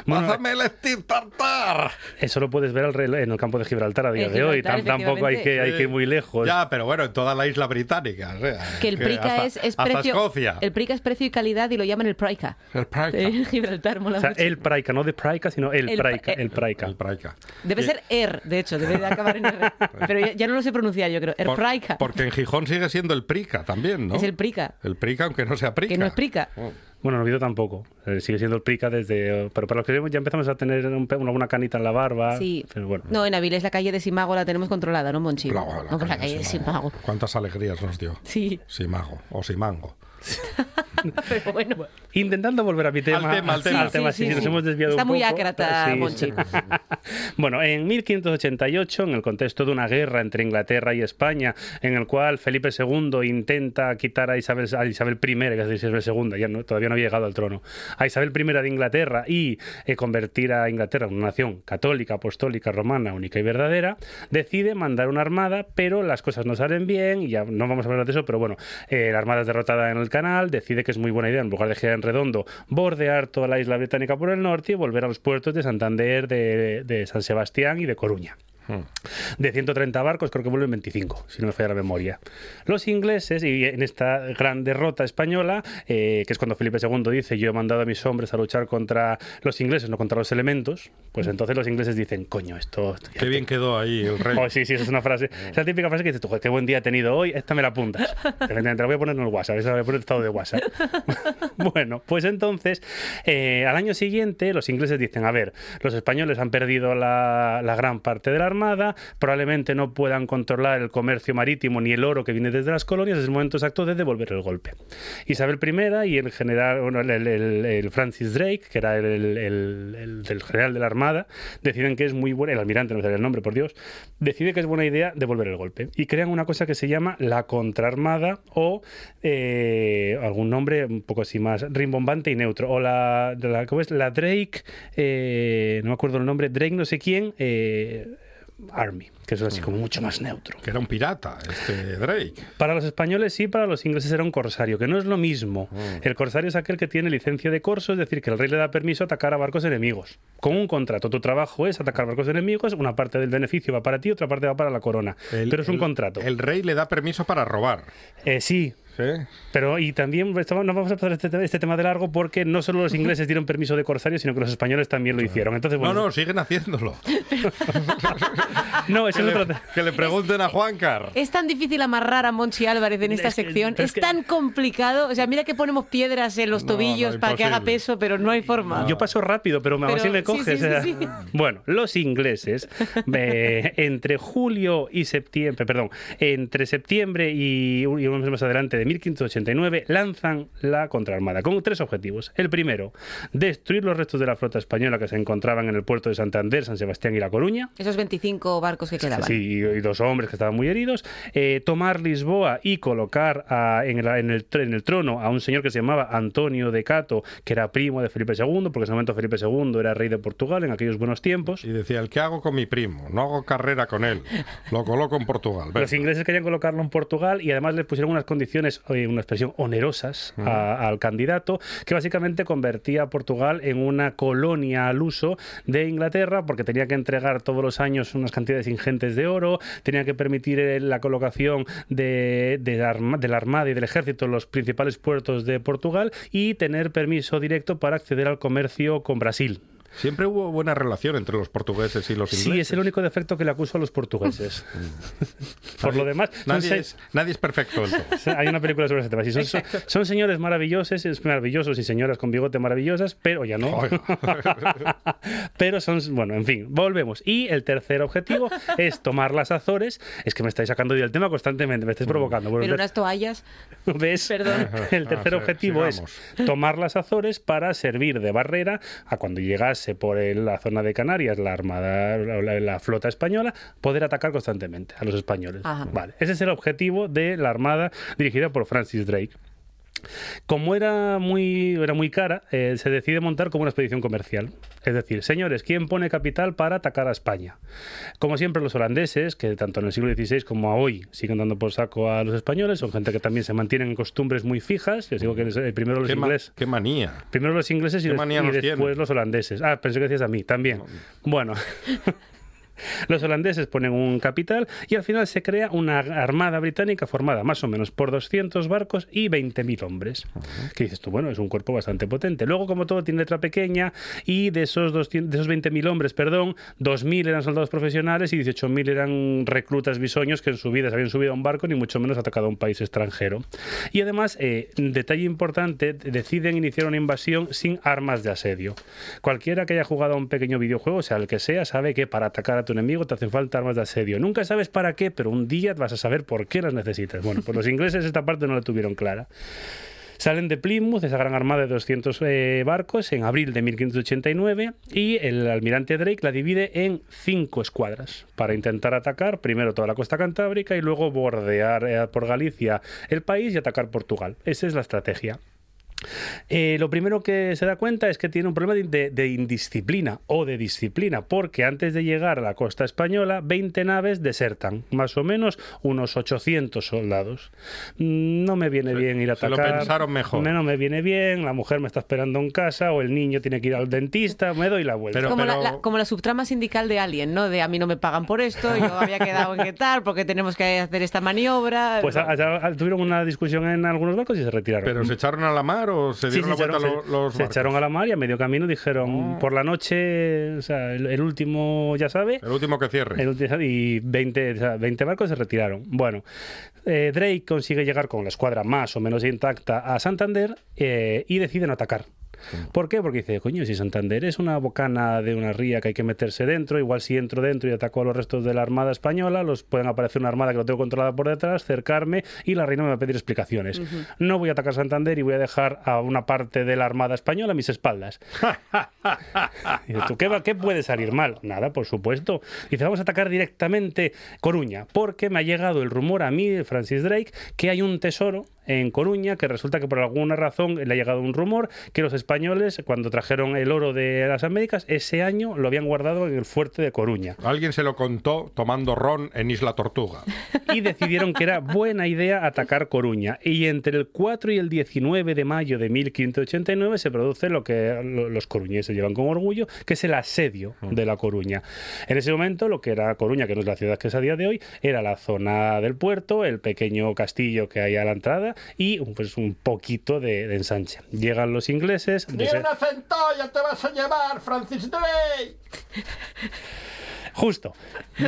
Bueno, ¡Pásame el Steve Tartar! eso lo puedes ver al en el campo de Gibraltar a día de hoy. Tampoco hay que, hay que ir muy lejos. Ya, pero bueno, en toda la isla británica. o sea, Que el prica hasta- es, precio. Escocia. El prica es precio y calidad y lo llaman el prica. El prica. En Gibraltar mola O sea, mucho. el Praica, no de Praica, sino el, El Praica. pra- El Praica. El prica. Debe ser er, de hecho, debe de acabar en R. Pero ya, ya no lo sé pronunciar, yo creo. El Por- prica. Porque en Gijón sigue siendo el prica también, ¿no? Es el prica. El prica, aunque no sea prica. Que no es prica. Bueno, no Oviedo tampoco. Eh, sigue siendo el Prica desde. Pero para los que ya empezamos a tener un una, una canita en la barba. Sí. Pero bueno. No, en Avilés la calle de Simago la tenemos controlada, ¿no, Monchi? La- la no, por la calle de Simago. Simago. Cuántas alegrías nos dio. Sí. Simago o Simango. Pero bueno, Intentando volver a mi tema. Al tema, al tema. Sí, sí, sí, sí, nos hemos desviado Está un muy poco. ácrata, Sí, Monchi. sí. bueno, en 1588, en el contexto de una guerra entre Inglaterra y España, en el cual Felipe II intenta quitar a Isabel, a Isabel I, que es Isabel II, ya no, todavía no había llegado al trono, a Isabel I de Inglaterra y eh, convertir a Inglaterra en una nación católica, apostólica, romana, única y verdadera, decide mandar una armada, pero las cosas no salen bien, y ya no vamos a hablar de eso, pero bueno, eh, la armada es derrotada en el canal, decide que es muy buena idea, en lugar de girar en redondo, bordear toda la isla británica por el norte y volver a los puertos de Santander, de, de San Sebastián y de Coruña. De 130 barcos, creo que vuelven 25, si no me falla la memoria. Los ingleses, y en esta gran derrota española, eh, que es cuando Felipe II dice: Yo he mandado a mis hombres a luchar contra los ingleses, no contra los elementos, pues entonces los ingleses dicen: Coño, esto. esto Qué bien quedó ahí el rey. Oh, sí, sí, esa es una frase. Esa típica frase que dices tú, "Joder, qué buen día he tenido hoy, esta me la apuntas. Te la voy a poner en el WhatsApp, esa la voy a poner en estado de WhatsApp. bueno, pues entonces, eh, al año siguiente, los ingleses dicen, a ver, los españoles han perdido la, la gran parte de la armada, probablemente no puedan controlar el comercio marítimo ni el oro que viene desde las colonias, es el momento exacto de devolver el golpe. Isabel I y el general, bueno, el, Francis Drake, que era el, el- general de la armada, deciden que es muy buena, el almirante, no me sale el nombre, por Dios, decide que es buena idea devolver el golpe. Y crean una cosa que se llama la contraarmada o eh, algún nombre un poco así más rimbombante y neutro. O la, la. La Drake, eh, no me acuerdo el nombre, Drake no sé quién, eh, Army, que es así como mucho más neutro. Que era un pirata, este Drake. Para los españoles sí, para los ingleses era un corsario, que no es lo mismo. El corsario es aquel que tiene licencia de corso, es decir, que el rey le da permiso a atacar a barcos enemigos. Con un contrato, tu trabajo es atacar barcos enemigos, una parte del beneficio va para ti, otra parte va para la corona. El- Pero es un el- contrato. El rey le da permiso para robar. Eh, sí, ¿sí? pero y también esto- no vamos a pasar este, te- este tema de largo porque no solo los ingleses dieron permiso de corsario, sino que los españoles también lo hicieron. Entonces, No, bueno, no, siguen haciéndolo. no, eso Que es le, otro. que le pregunten a Juancar. es tan difícil amarrar a Monchi Álvarez en esta Es que- sección. Es es que- tan complicado. O sea, mira que ponemos piedras en los No, no, tobillos para que haga peso, pero no hay forma. Yo paso rápido, pero, Pero así me coges. sí, sí, eh. sí. Bueno, los ingleses, eh, entre julio y septiembre, perdón, entre septiembre y, y unos meses más adelante de 1589, lanzan la contraarmada con tres objetivos. El primero, destruir los restos de la flota española que se encontraban en el puerto de Santander, San Sebastián y La Coruña. Esos 25 barcos que quedaban. Sí, y, y dos hombres que estaban muy heridos. Eh, tomar Lisboa y colocar a- en, el, en, el, tr- en el trono a un señor que se llamaba Antonio de Cato, que era primo de Felipe II, porque en ese momento Felipe II era rey de Portugal en aquellos buenos tiempos. Y decía, el que hago con mi primo, no hago carrera con él, lo coloco en Portugal. Venga. Los ingleses querían colocarlo en Portugal y además le pusieron unas condiciones, oye, una expresión onerosas a- al candidato, que básicamente convertía a Portugal en una colonia al uso de Inglaterra, porque tenía que entregar todos los años unas cantidades ingentes de oro, tenía que permitir eh, la colocación de, de la arma- de la Armada y del Ejército en los principales puertos de Portugal y tener permiso directo para acceder al comercio con Brasil. Siempre hubo buena relación entre los portugueses y los ingleses. Sí, es el único defecto que le acuso a los portugueses. Por lo demás, Nadie seis- es, nadie es perfecto. Hay una película sobre ese tema. Sí, son, son- son señores maravillosos, maravillosos y señoras con bigote maravillosas, pero ya no. pero son, bueno, en fin, volvemos. Y el tercer objetivo es tomar las Azores. Es que me estáis sacando del tema constantemente, me estáis provocando. Bueno, Pero unas toallas. ¿Ves? Perdón. El tercer Ah, sí, objetivo sigamos. es tomar las Azores para servir de barrera a cuando por el- la zona de Canarias la armada, la, la flota española, poder atacar constantemente a los españoles. Ajá. Vale, ese es el objetivo de la armada dirigida por Francis Drake. Como era muy, era muy cara, eh, se decide montar como una expedición comercial. Es decir, señores, ¿quién pone capital para atacar a España? Como siempre, los holandeses, que tanto en el siglo XVI como a hoy siguen dando por saco a los españoles, son gente que también se mantienen en costumbres muy fijas. Yo digo que es, eh, primero los qué, ma- ingleses. qué manía. Primero los ingleses y, ¿Qué des- manía y después tienen? los holandeses. Ah, pensé que decías a mí también. Bueno. Los holandeses ponen un capital y al final se crea una armada británica formada más o menos por 200 barcos y 20.000 hombres. Que dices tú, bueno, es un cuerpo bastante potente. Luego, como todo, tiene letra pequeña y de esos, 200 de esos 20.000 hombres, perdón, 2.000 eran soldados profesionales y 18.000 eran reclutas bisoños que en su vida se habían subido a un barco ni mucho menos atacado a un país extranjero. Y además, eh, detalle importante, deciden iniciar una invasión sin armas de asedio. Cualquiera que haya jugado a un pequeño videojuego, sea el que sea, sabe que para atacar a tu enemigo te hacen falta armas de asedio. Nunca sabes para qué, pero un día vas a saber por qué las necesitas. Bueno, pues los ingleses esta parte no la tuvieron clara. Salen de Plymouth, esa gran armada de 200 eh, barcos, en abril de 1589 y el almirante Drake la divide en cinco escuadras para intentar atacar primero toda la costa cantábrica y luego bordear eh, por Galicia el país y atacar Portugal. Esa es la estrategia. Eh, lo primero que se da cuenta es que tiene un problema de, de, indisciplina o de disciplina, porque antes de llegar a la costa española, 20 naves desertan, más o menos unos 800 soldados. Mm, No me viene Se- bien ir a se atacar. lo pensaron mejor. No me viene bien, la mujer me está esperando en casa o el niño tiene que ir al dentista, me doy la vuelta. Pero- como, la, la- como la subtrama sindical de Alien, ¿no? De a mí no me pagan por esto, yo había quedado en qué tal, porque tenemos que hacer esta maniobra. Pues a- a- a- tuvieron una discusión en algunos barcos y se retiraron. ¿Pero se echaron a la mar o se Sí, dieron se la vuelta echaron, lo- los se echaron a la mar y a medio camino dijeron Ah. por la noche, o sea, el, el último, ya sabe, El último que cierre. el último- y 20, o sea, 20 barcos se retiraron. Bueno, eh, Drake consigue llegar con la escuadra más o menos intacta a Santander eh, y decide no atacar. ¿Por qué? Porque dice, coño, si Santander es una bocana de una ría que hay que meterse dentro, igual si entro dentro y ataco a los restos de la Armada Española, los pueden aparecer una armada que lo tengo controlada por detrás, cercarme y la reina me va a pedir explicaciones. No voy a atacar Santander y voy a dejar a una parte de la Armada Española a mis espaldas. Y dices tú, ¿qué, va- ¿qué puede salir mal? Nada, por supuesto. Dice, vamos a atacar directamente Coruña, porque me ha llegado el rumor a mí, Francis Drake, que hay un tesoro en Coruña que resulta que por alguna razón le ha llegado un rumor que los españoles, cuando trajeron el oro de las Américas, ese año lo habían guardado en el fuerte de Coruña. Alguien se lo contó tomando ron en Isla Tortuga. y decidieron que era buena idea atacar Coruña. Y entre el 4 y el 19 de mayo de 1589 se produce lo que lo- los coruñeses llevan con orgullo, que es el asedio de la Coruña. En ese momento, lo que era Coruña, que no es la ciudad que es a día de hoy, era la zona del puerto, el pequeño castillo que hay a la entrada y pues, un poquito de, de ensanche. Llegan los ingleses. ¡Ni una centolla te vas a llevar, Francis Drake! Justo.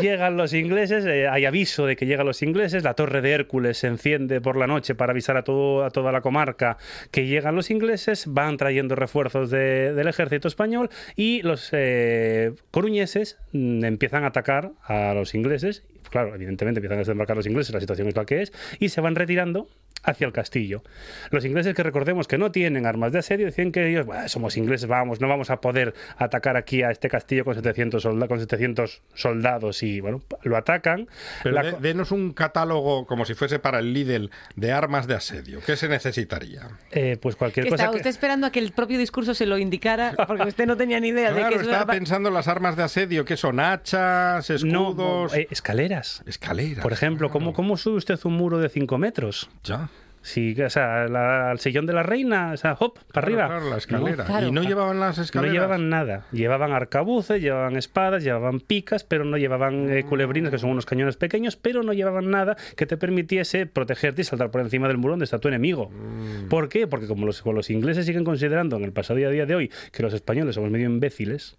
Llegan los ingleses, eh, hay aviso de que llegan los ingleses, la torre de Hércules se enciende por la noche para avisar a, todo, a toda la comarca que llegan los ingleses, van trayendo refuerzos de- del ejército español y los eh, coruñeses mm, empiezan a atacar a los ingleses. Claro, evidentemente empiezan a desembarcar los ingleses, la situación es la que es, y se van retirando hacia el castillo. Los ingleses que recordemos que no tienen armas de asedio, decían que ellos, "Bah, somos ingleses, vamos, no vamos a poder atacar aquí a este castillo con 700, solda- con 700 soldados y bueno, lo atacan. Pero La de- denos un catálogo como si fuese para el Lidl de armas de asedio. ¿Qué se necesitaría? eh, pues cualquier Que cosa estaba que- usted esperando a que el propio discurso se lo indicara, porque usted no tenía ni idea de Claro, que eso estaba era- pensando en las armas de asedio, que son hachas, no, escudos, eh, escaleras. escaleras. Por ejemplo, ¿cómo. ¿cómo sube usted un muro de 5 metros? Ya. Si, o sea, la- al sillón de la reina, o sea, hop, para Claro, arriba. claro, la escalera. No, claro. Y no llevaban las No escaleras. llevaban nada. Llevaban arcabuces, llevaban espadas, llevaban picas, pero no llevaban eh, culebrines, que son unos cañones pequeños, pero no llevaban nada que te permitiese protegerte y saltar por encima del muro donde está tu enemigo. Mm. ¿Por qué? Porque como los, como los ingleses siguen considerando en el pasado y a día de hoy que los españoles somos medio imbéciles,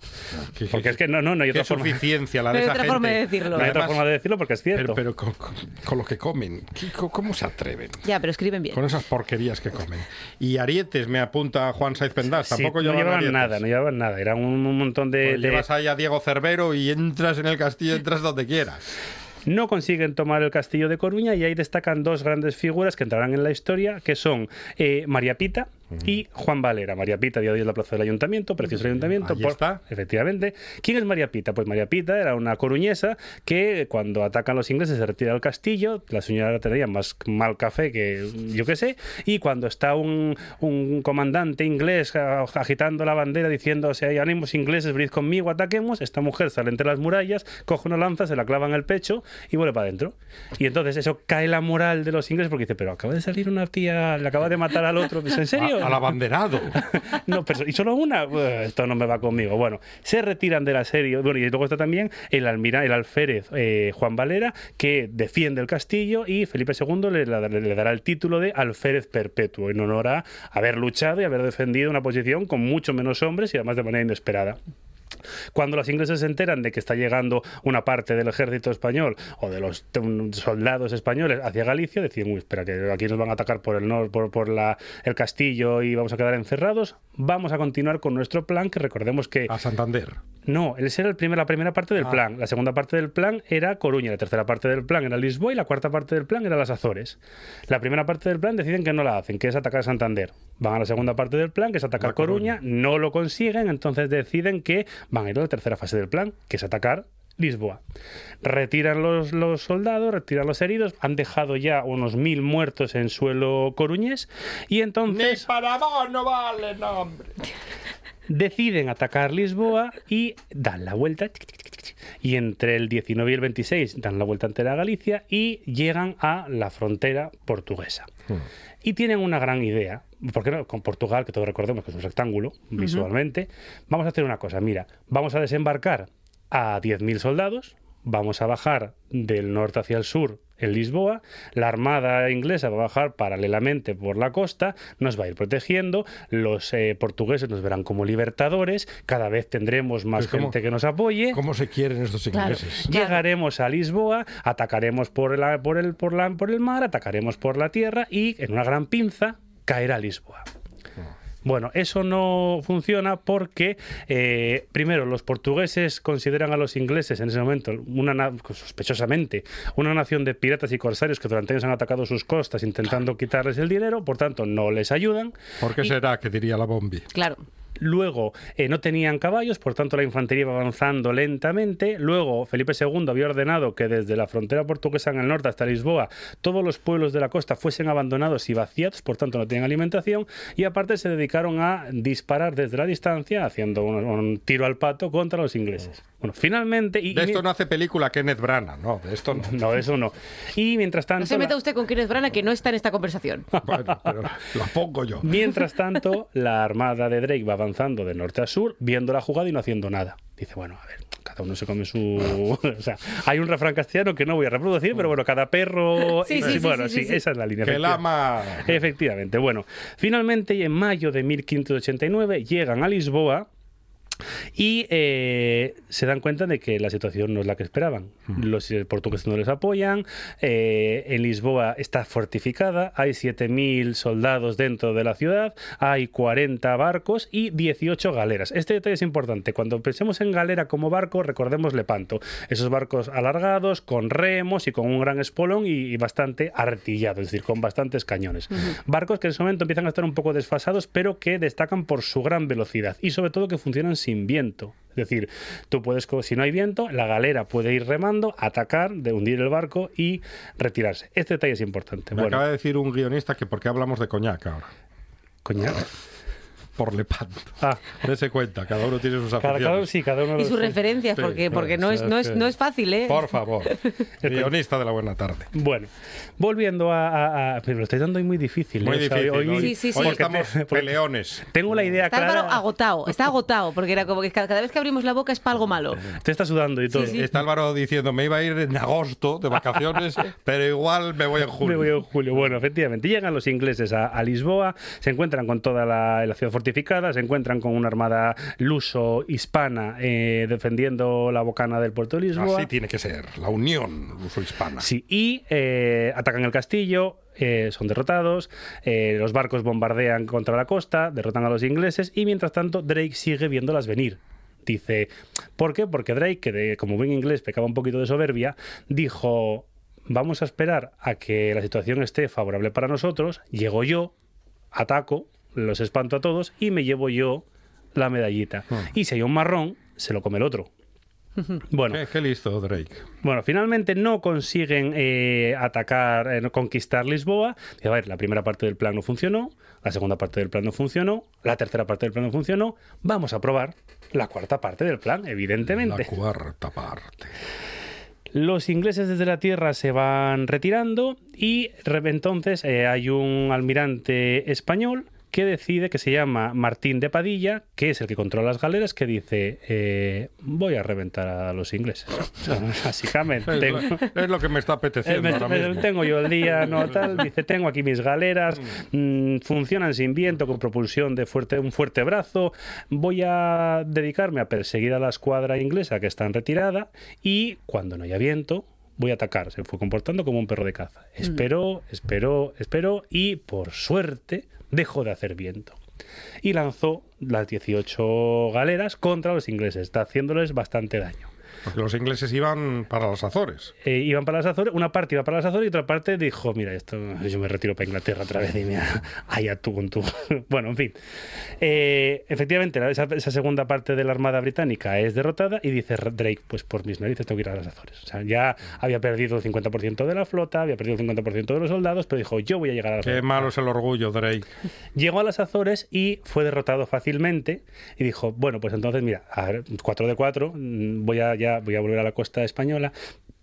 Qué- porque es que no, no, no hay otra forma, suficiencia la de No hay esa otra gente. forma de decirlo. no hay otra forma de decirlo porque es cierto. Pero, pero con, con- con lo que comen, ¿qué- co- ¿cómo se atreven? Ya, pero bien. Con esas porquerías que comen. Y arietes, me apunta Juan Saiz Pendas, Sí, tampoco no llevaban, nada, no llevaban nada. Eran un, un montón de, Pues de- Llevas ahí a Diego Cervero y entras en el castillo, entras donde quieras. No consiguen tomar el castillo de Coruña y ahí destacan dos grandes figuras que entrarán en la historia, que son eh, María Pita y Juan Valera. María Pita, día de hoy es la plaza del ayuntamiento, precioso ayuntamiento. Ahí está. Efectivamente. ¿Quién es María Pita? Pues María Pita era una coruñesa que cuando atacan los ingleses se retira del castillo, la señora tenía más mal café que yo qué sé, y cuando está un, un comandante inglés agitando la bandera diciendo, si hay ánimos ingleses, venid conmigo, ataquemos, esta mujer sale entre las murallas, coge una lanza, se la clava en el pecho y vuelve para adentro. Y entonces eso cae la moral de los ingleses porque dice, pero acaba de salir una tía, le acaba de matar al otro, ¿es en serio? Al abanderado. no, pero, ¿y solo una? Buah, Esto no me va conmigo. Bueno, se retiran de la serie. Bueno, y luego está también el, almira, el alférez eh, Juan Valera, que defiende el castillo y Felipe II le, le dará el título de alférez perpetuo, en honor a haber luchado y haber defendido una posición con mucho menos hombres y además de manera inesperada. Cuando los ingleses se enteran de que está llegando una parte del ejército español o de los soldados españoles hacia Galicia, deciden, uy, espera, que aquí nos van a atacar por el norte, por, por la, el castillo y vamos a quedar encerrados, vamos a continuar con nuestro plan, que recordemos que... A Santander. No, ese era el primer, la primera parte del Ah. plan. La segunda parte del plan era Coruña, la tercera parte del plan era Lisboa y la cuarta parte del plan era las Azores. La primera parte del plan deciden que no la hacen, que es atacar Santander. Van a la segunda parte del plan, que es atacar Coruña. Coruña, no lo consiguen, entonces deciden que van a ir a la tercera fase del plan, que es atacar Lisboa. Retiran los, los soldados, retiran los heridos, han dejado ya unos mil muertos en suelo coruñés y entonces para vos no vale, no, hombre. deciden atacar Lisboa y dan la vuelta. Y entre el 19 y el 26 dan la vuelta entera a Galicia y llegan a la frontera portuguesa. Y tienen una gran idea, porque no? con Portugal, que todos recordemos que es un rectángulo visualmente, vamos a hacer una cosa, mira, vamos a desembarcar a 10.000 soldados, vamos a bajar del norte hacia el sur en Lisboa, la armada inglesa va a bajar paralelamente por la costa, nos va a ir protegiendo, los eh, portugueses nos verán como libertadores, cada vez tendremos más Pues, ¿cómo- gente que nos apoye. ¿Cómo se quieren estos Claro. ingleses? Llegaremos a Lisboa, atacaremos por, la- por, el, por, la- por el mar, atacaremos por la tierra y en una gran pinza caerá Lisboa. Bueno, eso no funciona porque, eh, primero, los portugueses consideran a los ingleses en ese momento, una na- sospechosamente, una nación de piratas y corsarios que durante años han atacado sus costas intentando quitarles el dinero, por tanto, no les ayudan. ¿Por qué Y- será que diría la bombi? Claro. Luego eh, no tenían caballos, por tanto la infantería iba avanzando lentamente. Luego Felipe II había ordenado que desde la frontera portuguesa en el norte hasta Lisboa todos los pueblos de la costa fuesen abandonados y vaciados, por tanto no tenían alimentación. Y aparte se dedicaron a disparar desde la distancia, haciendo un, un tiro al pato contra los ingleses. Bueno, finalmente... Y, De y esto no hace película Kenneth Branagh, no, de esto no. No, eso no. Y mientras tanto... No se meta la- usted con Kenneth Branagh que no está en esta conversación. Bueno, pero la pongo yo. Mientras tanto, la armada de Drake va avanzando de norte a sur, viendo la jugada y no haciendo nada. Dice, bueno, a ver, cada uno se come su... o sea, hay un refrán castellano que no voy a reproducir, pero bueno, cada perro... Sí, sí, sí, bueno, sí, sí, sí. esa es la línea. Que ama... Efectivamente, bueno. Finalmente, en mayo de 1589, llegan a Lisboa y eh, se dan cuenta de que la situación no es la que esperaban. Los eh, portugueses no les apoyan, eh, en Lisboa está fortificada, hay 7.000 soldados dentro de la ciudad, hay 40 barcos y 18 galeras. Este detalle es importante. Cuando pensemos en galera como barco, recordemos Lepanto. Esos barcos alargados, con remos y con un gran espolón y, y bastante artillado, es decir, con bastantes cañones. Barcos que en ese momento empiezan a estar un poco desfasados, pero que destacan por su gran velocidad y sobre todo que funcionan sin viento. Es decir, tú puedes, si no hay viento, la galera puede ir remando, atacar, de hundir el barco y retirarse. Este detalle es importante. Me bueno, acaba de decir un guionista que por qué hablamos de coñac ahora. coñac. Por Lepanto. Ah, Dese cuenta, cada uno tiene sus cada, aficiones. cada- sí, cada uno Y sus referencias, Sí, porque, porque no, o es, no, es, que- no es fácil, ¿eh? Por favor. Guionista de la buena tarde. Bueno, volviendo a, a- a- Me lo estáis dando hoy muy difícil. Muy ¿eh? O sea, difícil. hoy- Hoy, Sí, sí, sí. hoy Porque estamos te- porque- peleones. Tengo la idea Está clara. Álvaro agotado, está agotado, porque era como que cada cada vez que abrimos la boca es para algo malo. Te está sudando y todo. sí. Está Álvaro diciendo, me iba a ir en agosto de vacaciones, pero igual me voy en Me julio. voy en julio. Bueno, efectivamente, llegan los ingleses a, a Lisboa, se encuentran con toda la, la ciudad fortificada, se encuentran con una armada luso-hispana eh, defendiendo la bocana del puerto de Lisboa. Así tiene que ser, la unión luso-hispana. Sí, y eh, atacan el castillo, eh, son derrotados, eh, los barcos bombardean contra la costa, derrotan a los ingleses y mientras tanto Drake sigue viéndolas venir. Dice, ¿por qué? Porque Drake, que de- como buen inglés pecaba un poquito de soberbia, dijo, vamos a esperar a que la situación esté favorable para nosotros, llego yo, ataco, los espanto a todos y me llevo yo la medallita. Y si hay un marrón, se lo come el otro. Bueno, ¿Qué, qué listo, Drake. bueno, finalmente no consiguen eh, atacar, eh, no conquistar Lisboa. Y, a ver, la primera parte del plan no funcionó, la segunda parte del plan no funcionó, la tercera parte del plan no funcionó. Vamos a probar la cuarta parte del plan, evidentemente. La cuarta parte. Los ingleses desde la tierra se van retirando y entonces eh, hay un almirante español que decide, que se llama Martín de Padilla, que es el que controla las galeras, que dice, eh, voy a reventar a los ingleses. básicamente. Es, Tengo, lo, es lo que me está apeteciendo. me- ahora me- mismo. tengo yo el día, no tal, dice, tengo aquí mis galeras, mm, funcionan sin viento, con propulsión de fuerte, un fuerte brazo, voy a dedicarme a perseguir a la escuadra inglesa que está en retirada y cuando no haya viento voy a atacar. Se fue comportando como un perro de caza. Esperó, esperó, esperó y por suerte dejó de hacer viento. Y lanzó las 18 galeras contra los ingleses, está haciéndoles bastante daño. Porque los ingleses iban para las Azores. Eh, iban para las Azores, una parte iba para las Azores y otra parte dijo, mira, esto yo me retiro para Inglaterra otra vez y mira, allá tú con tú. bueno, en fin. Eh, efectivamente, esa, esa segunda parte de la Armada Británica es derrotada y dice Drake, pues por mis narices tengo que ir a las Azores. O sea, ya había perdido el 50% de la flota, había perdido el 50% de los soldados, pero dijo, yo voy a llegar a las Qué Azores. malo es el orgullo, Drake. Llegó a las Azores y fue derrotado fácilmente y dijo, bueno, pues entonces mira, a ver, 4 de 4, mm, voy a, ya, voy a volver a la costa española,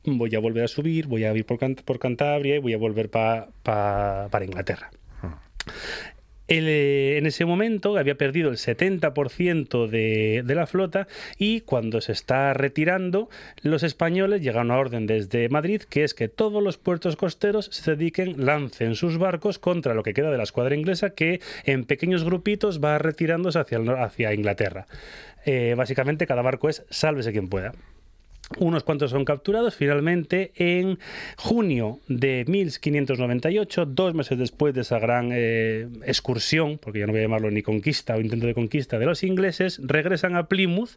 voy a volver a subir, voy a ir por, por Cantabria y voy a volver pa- pa- para Inglaterra. Eh, en ese momento había perdido el 70% de, de la flota y cuando se está retirando, los españoles llegan a una orden desde Madrid que es que todos los puertos costeros se dediquen, lancen sus barcos contra lo que queda de la escuadra inglesa que en pequeños grupitos va retirándose hacia, el hacia Inglaterra. Eh, básicamente cada barco es sálvese quien pueda. Unos cuantos son capturados. Finalmente, en junio de 1598, dos meses después de esa gran eh, excursión, porque ya no voy a llamarlo ni conquista o intento de conquista de los ingleses, regresan a Plymouth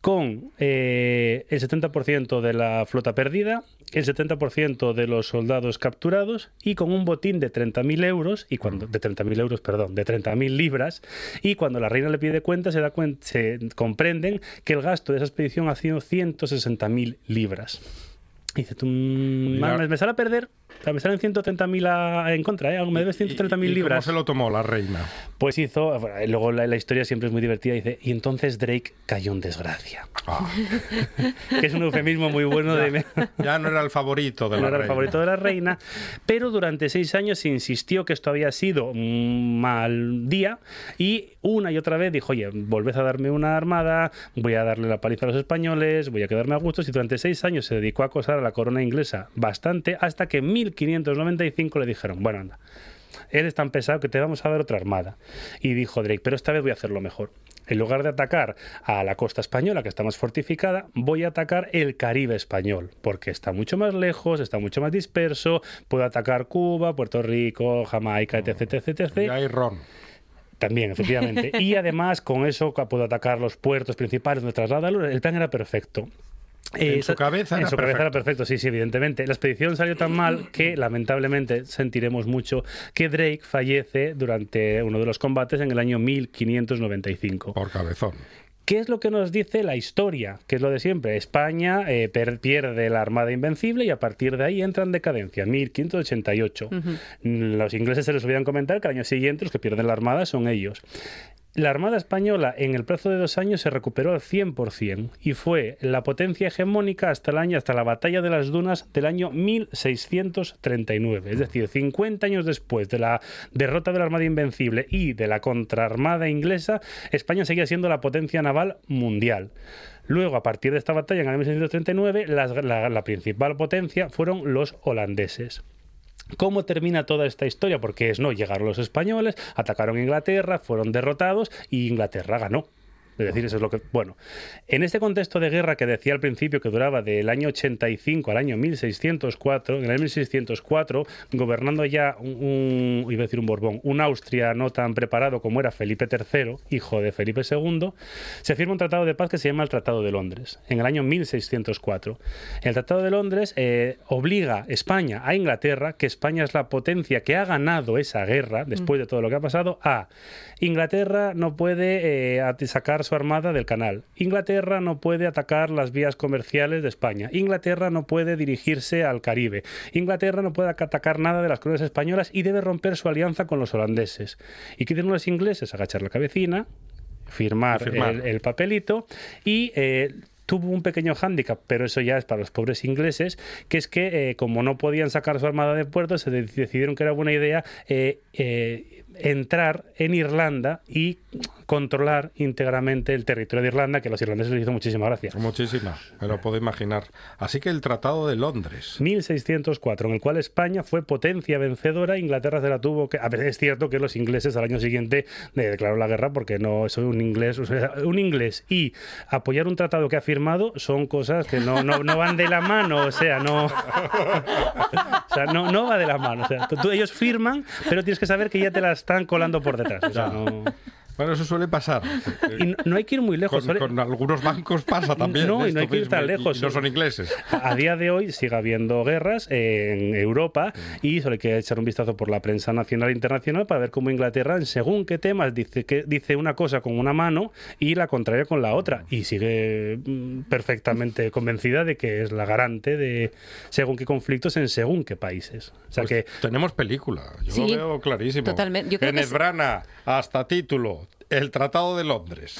con eh, el 70% de la flota perdida, el 70% de los soldados capturados y con un botín de 30.000 euros, y cuando, de 30.000 euros, perdón, de 30.000 libras, y cuando la reina le pide cuenta, se, da cuen- se comprenden que el gasto de esa expedición ha sido 160.000 libras. Y dice, tú, mm, me, me sale a perder, o sea, me salen 130.000 a- en contra, ¿eh? me debes ¿Y- 130.000 y libras. ¿Cómo se lo tomó la reina? Pues hizo, bueno, luego la, la historia siempre es muy divertida, dice, y entonces Drake cayó en desgracia. Ah, que es un eufemismo muy bueno de... ya no era el favorito de la no era el reina. favorito de la reina, pero durante seis años se insistió que esto había sido un mal día y una y otra vez dijo, oye, volved a darme una armada, voy a darle la paliza a los españoles, voy a quedarme a gustos y durante seis años se dedicó a acosar a la corona inglesa bastante hasta que 1595 le dijeron, bueno, anda. Eres tan pesado que te vamos a dar otra armada. Y dijo Drake, pero esta vez voy a hacerlo mejor. En lugar de atacar a la costa española, que está más fortificada, voy a atacar el Caribe español, porque está mucho más lejos, está mucho más disperso, puedo atacar Cuba, Puerto Rico, Jamaica, etc, etc, etc. Y hay ron. También, efectivamente. Y además, con eso puedo atacar los puertos principales donde traslada. El plan era perfecto. En su cabeza en era su cabeza era perfecto. perfecto, sí, sí, evidentemente. La expedición salió tan mal que, lamentablemente, sentiremos mucho que Drake fallece durante uno de los combates en el año 1595. Por cabezón. ¿Qué es lo que nos dice la historia? Que es lo de siempre. España eh, pierde la Armada Invencible y a partir de ahí entra en decadencia, 1588. Los ingleses se les olvidan comentar que al año siguiente los que pierden la Armada son ellos. La Armada Española en el plazo de dos años se recuperó al 100% y fue la potencia hegemónica hasta el año hasta la batalla de las Dunas del año 1639, es decir, 50 años después de la derrota de la Armada Invencible y de la contraarmada inglesa, España seguía siendo la potencia naval mundial. Luego, a partir de esta batalla en el año 1639, las- la, la principal potencia fueron los holandeses. ¿Cómo termina toda esta historia? Porque es no, llegaron los españoles, atacaron Inglaterra, fueron derrotados y Inglaterra ganó. Es decir, eso es lo que. Bueno, en este contexto de guerra que decía al principio que duraba del año 85 al año 1604, en el año 1604, gobernando ya un, un- iba a decir un Borbón, un Austria no tan preparado como era Felipe III, hijo de Felipe II, se firma un tratado de paz que se llama el Tratado de Londres, en el año 1604. El Tratado de Londres eh, obliga España a Inglaterra, que España es la potencia que ha ganado esa guerra, después de todo lo que ha pasado, a Inglaterra no puede eh, sacar su armada del canal. Inglaterra no puede atacar las vías comerciales de España. Inglaterra no puede dirigirse al Caribe. Inglaterra no puede ac- atacar nada de las colonias españolas y debe romper su alianza con los holandeses. ¿Y qué tienen los ingleses? Agachar la cabecina, firmar, Firmar. El, el papelito y... eh, Tuvo un pequeño hándicap, pero eso ya es para los pobres ingleses, que es que eh, como no podían sacar su armada de puerto, se de- decidieron que era buena idea eh, eh, entrar en Irlanda y controlar íntegramente el territorio de Irlanda, que a los irlandeses les hizo muchísima gracia. Muchísima, me lo puedo imaginar. Así que el Tratado de Londres. 1604, en el cual España fue potencia vencedora, Inglaterra se la tuvo que... A ver, es cierto que los ingleses al año siguiente le declararon la guerra porque no soy un inglés, o sea, un inglés y apoyar un tratado que ha firmado son cosas que no, no, no van de la mano, o sea, no... o sea, no, no va de la mano. O sea, tú- ellos firman, pero tienes que saber que ya te la están colando por detrás. O sea, no... Bueno, eso suele pasar. Y no, no hay que ir muy lejos. Con, con algunos bancos pasa también. No, y no hay que ir tan lejos. y no son ingleses. A día de hoy sigue habiendo guerras en Europa y solo hay que echar un vistazo por la prensa nacional e internacional para ver cómo Inglaterra, en según qué temas, dice, que, dice una cosa con una mano y la contraria con la otra. Y sigue mm, perfectamente convencida de que es la garante de según qué conflictos en según qué países. O sea Pues que tenemos película, yo Sí, lo veo clarísimo. totalmente. Yo creo que es- Enhebrana, hasta título, El Tratado de Londres.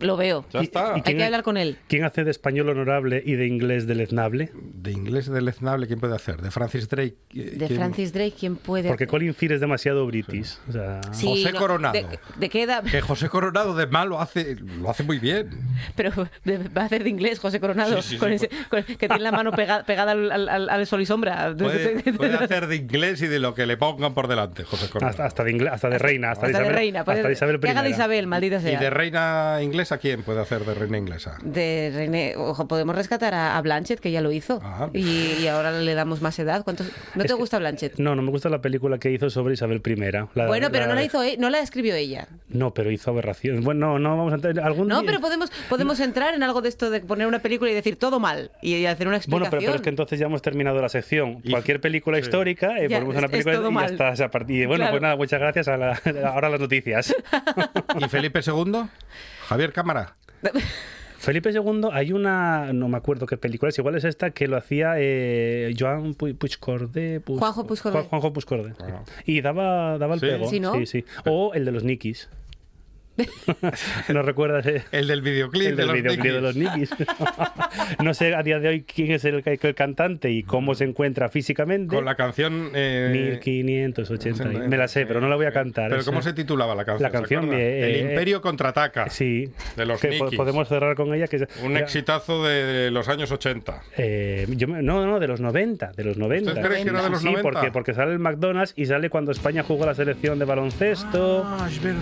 Lo veo. Ya está. Hay que hablar con él. ¿quién hace de español honorable y de inglés deleznable? De inglés deleznable, ¿quién puede hacer? De Francis Drake. eh, De ¿quién? Francis Drake, ¿quién puede? Porque Colin Firth es demasiado british. O sea, Sí, José no, Coronado. ¿De, de qué edad? Que José Coronado de malo hace, lo hace muy bien. Pero de- va a hacer de inglés José Coronado, Sí, sí, sí, con ese- con- que tiene la mano pega- pegada al, al- al- sol y sombra. Puede, puede hacer de inglés y de lo que le pongan por delante, José Coronado. hasta, hasta de inglés, hasta de reina, hasta, Hasta de de Isabel, reina. puede- hasta de Isabel que haga de. Isabel, maldita ¿Y sea. de reina inglesa quién puede hacer de reina inglesa? De René, ojo, podemos rescatar a, a Blanchett, que ya lo hizo. Ah. Y, y ahora le damos más edad. ¿Cuántos- ¿No Es te que- gusta Blanchett? No, no me gusta la película que hizo sobre Isabel I. la- bueno, pero no la hizo, e- no la escribió ella. No, pero hizo aberraciones. Bueno, no, no vamos a entrar. Algún No, día- pero podemos, podemos entrar en algo de esto de poner una película y decir todo mal y hacer una Bueno, explicación. pero, pero es que entonces ya hemos terminado la sección. Y- Cualquier película sí. histórica, eh, Ya, ponemos una película todo y ya mal. está. esa part- y bueno, Claro. pues nada, muchas gracias. A la- ahora las noticias. ¿Y Felipe II? Javier Cámara. Felipe II, hay una, no me acuerdo qué película es, igual es esta, que lo hacía eh, Joan Pu- Puigcordé. Puig- Juanjo Puigcordé. Juan- Juanjo Puigcordé. Ah. Y daba, daba el Sí. pego. Sí, ¿no? sí, sí. O el de los Nikis. ¿No recuerdas? eh? El del videoclip El de del los videoclip de los Nikis. No sé a día de hoy quién es el, el cantante y cómo se encuentra físicamente. Con la canción... eh, 1580. Me la sé, pero no la voy a cantar. ¿Pero esa. cómo se titulaba la canción? La ¿se canción, eh, El eh, Imperio contraataca. Sí. De los que Nikis. Podemos cerrar con ella. Que es- Un era- exitazo de los años 80. Eh, yo no, no, de los 90, de los 90. ¿Usted cree que era de los sí, 90? Porque, porque sale el McDonald's y sale cuando España jugó la selección de baloncesto. Ah, es verdad.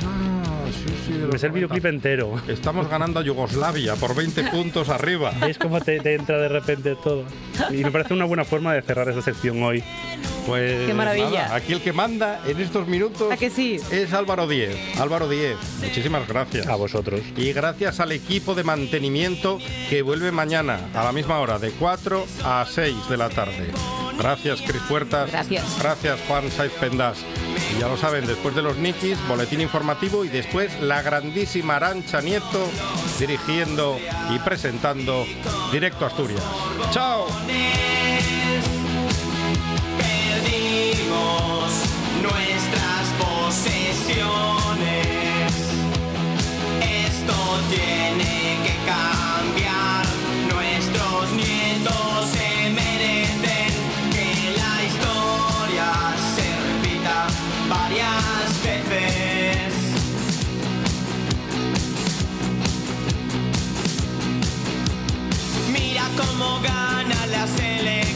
Sí, sí, de los es el 90. videoclip entero. Estamos ganando a Yugoslavia por 20 puntos arriba. ¿Ves cómo te, te entra de repente todo? Y me parece una buena forma de cerrar esta sección hoy. Pues Qué maravilla. nada, aquí el que manda en estos minutos ¿A que sí? es Álvaro Díez. Álvaro Díez, muchísimas gracias. A vosotros. Y gracias al equipo de mantenimiento que vuelve mañana a la misma hora, de 4 a 6 de la tarde. Gracias, Cris Puertas. Gracias. Gracias, Juan Saiz Pendas. Y ya lo saben, después de los Nikis, boletín informativo y después la grandísima Arancha Nieto dirigiendo y presentando Directo Asturias. ¡Chao! nuestras posesiones. Esto tiene que cambiar. Nuestros nietos se merecen. varias veces. Mira cómo gana la selección.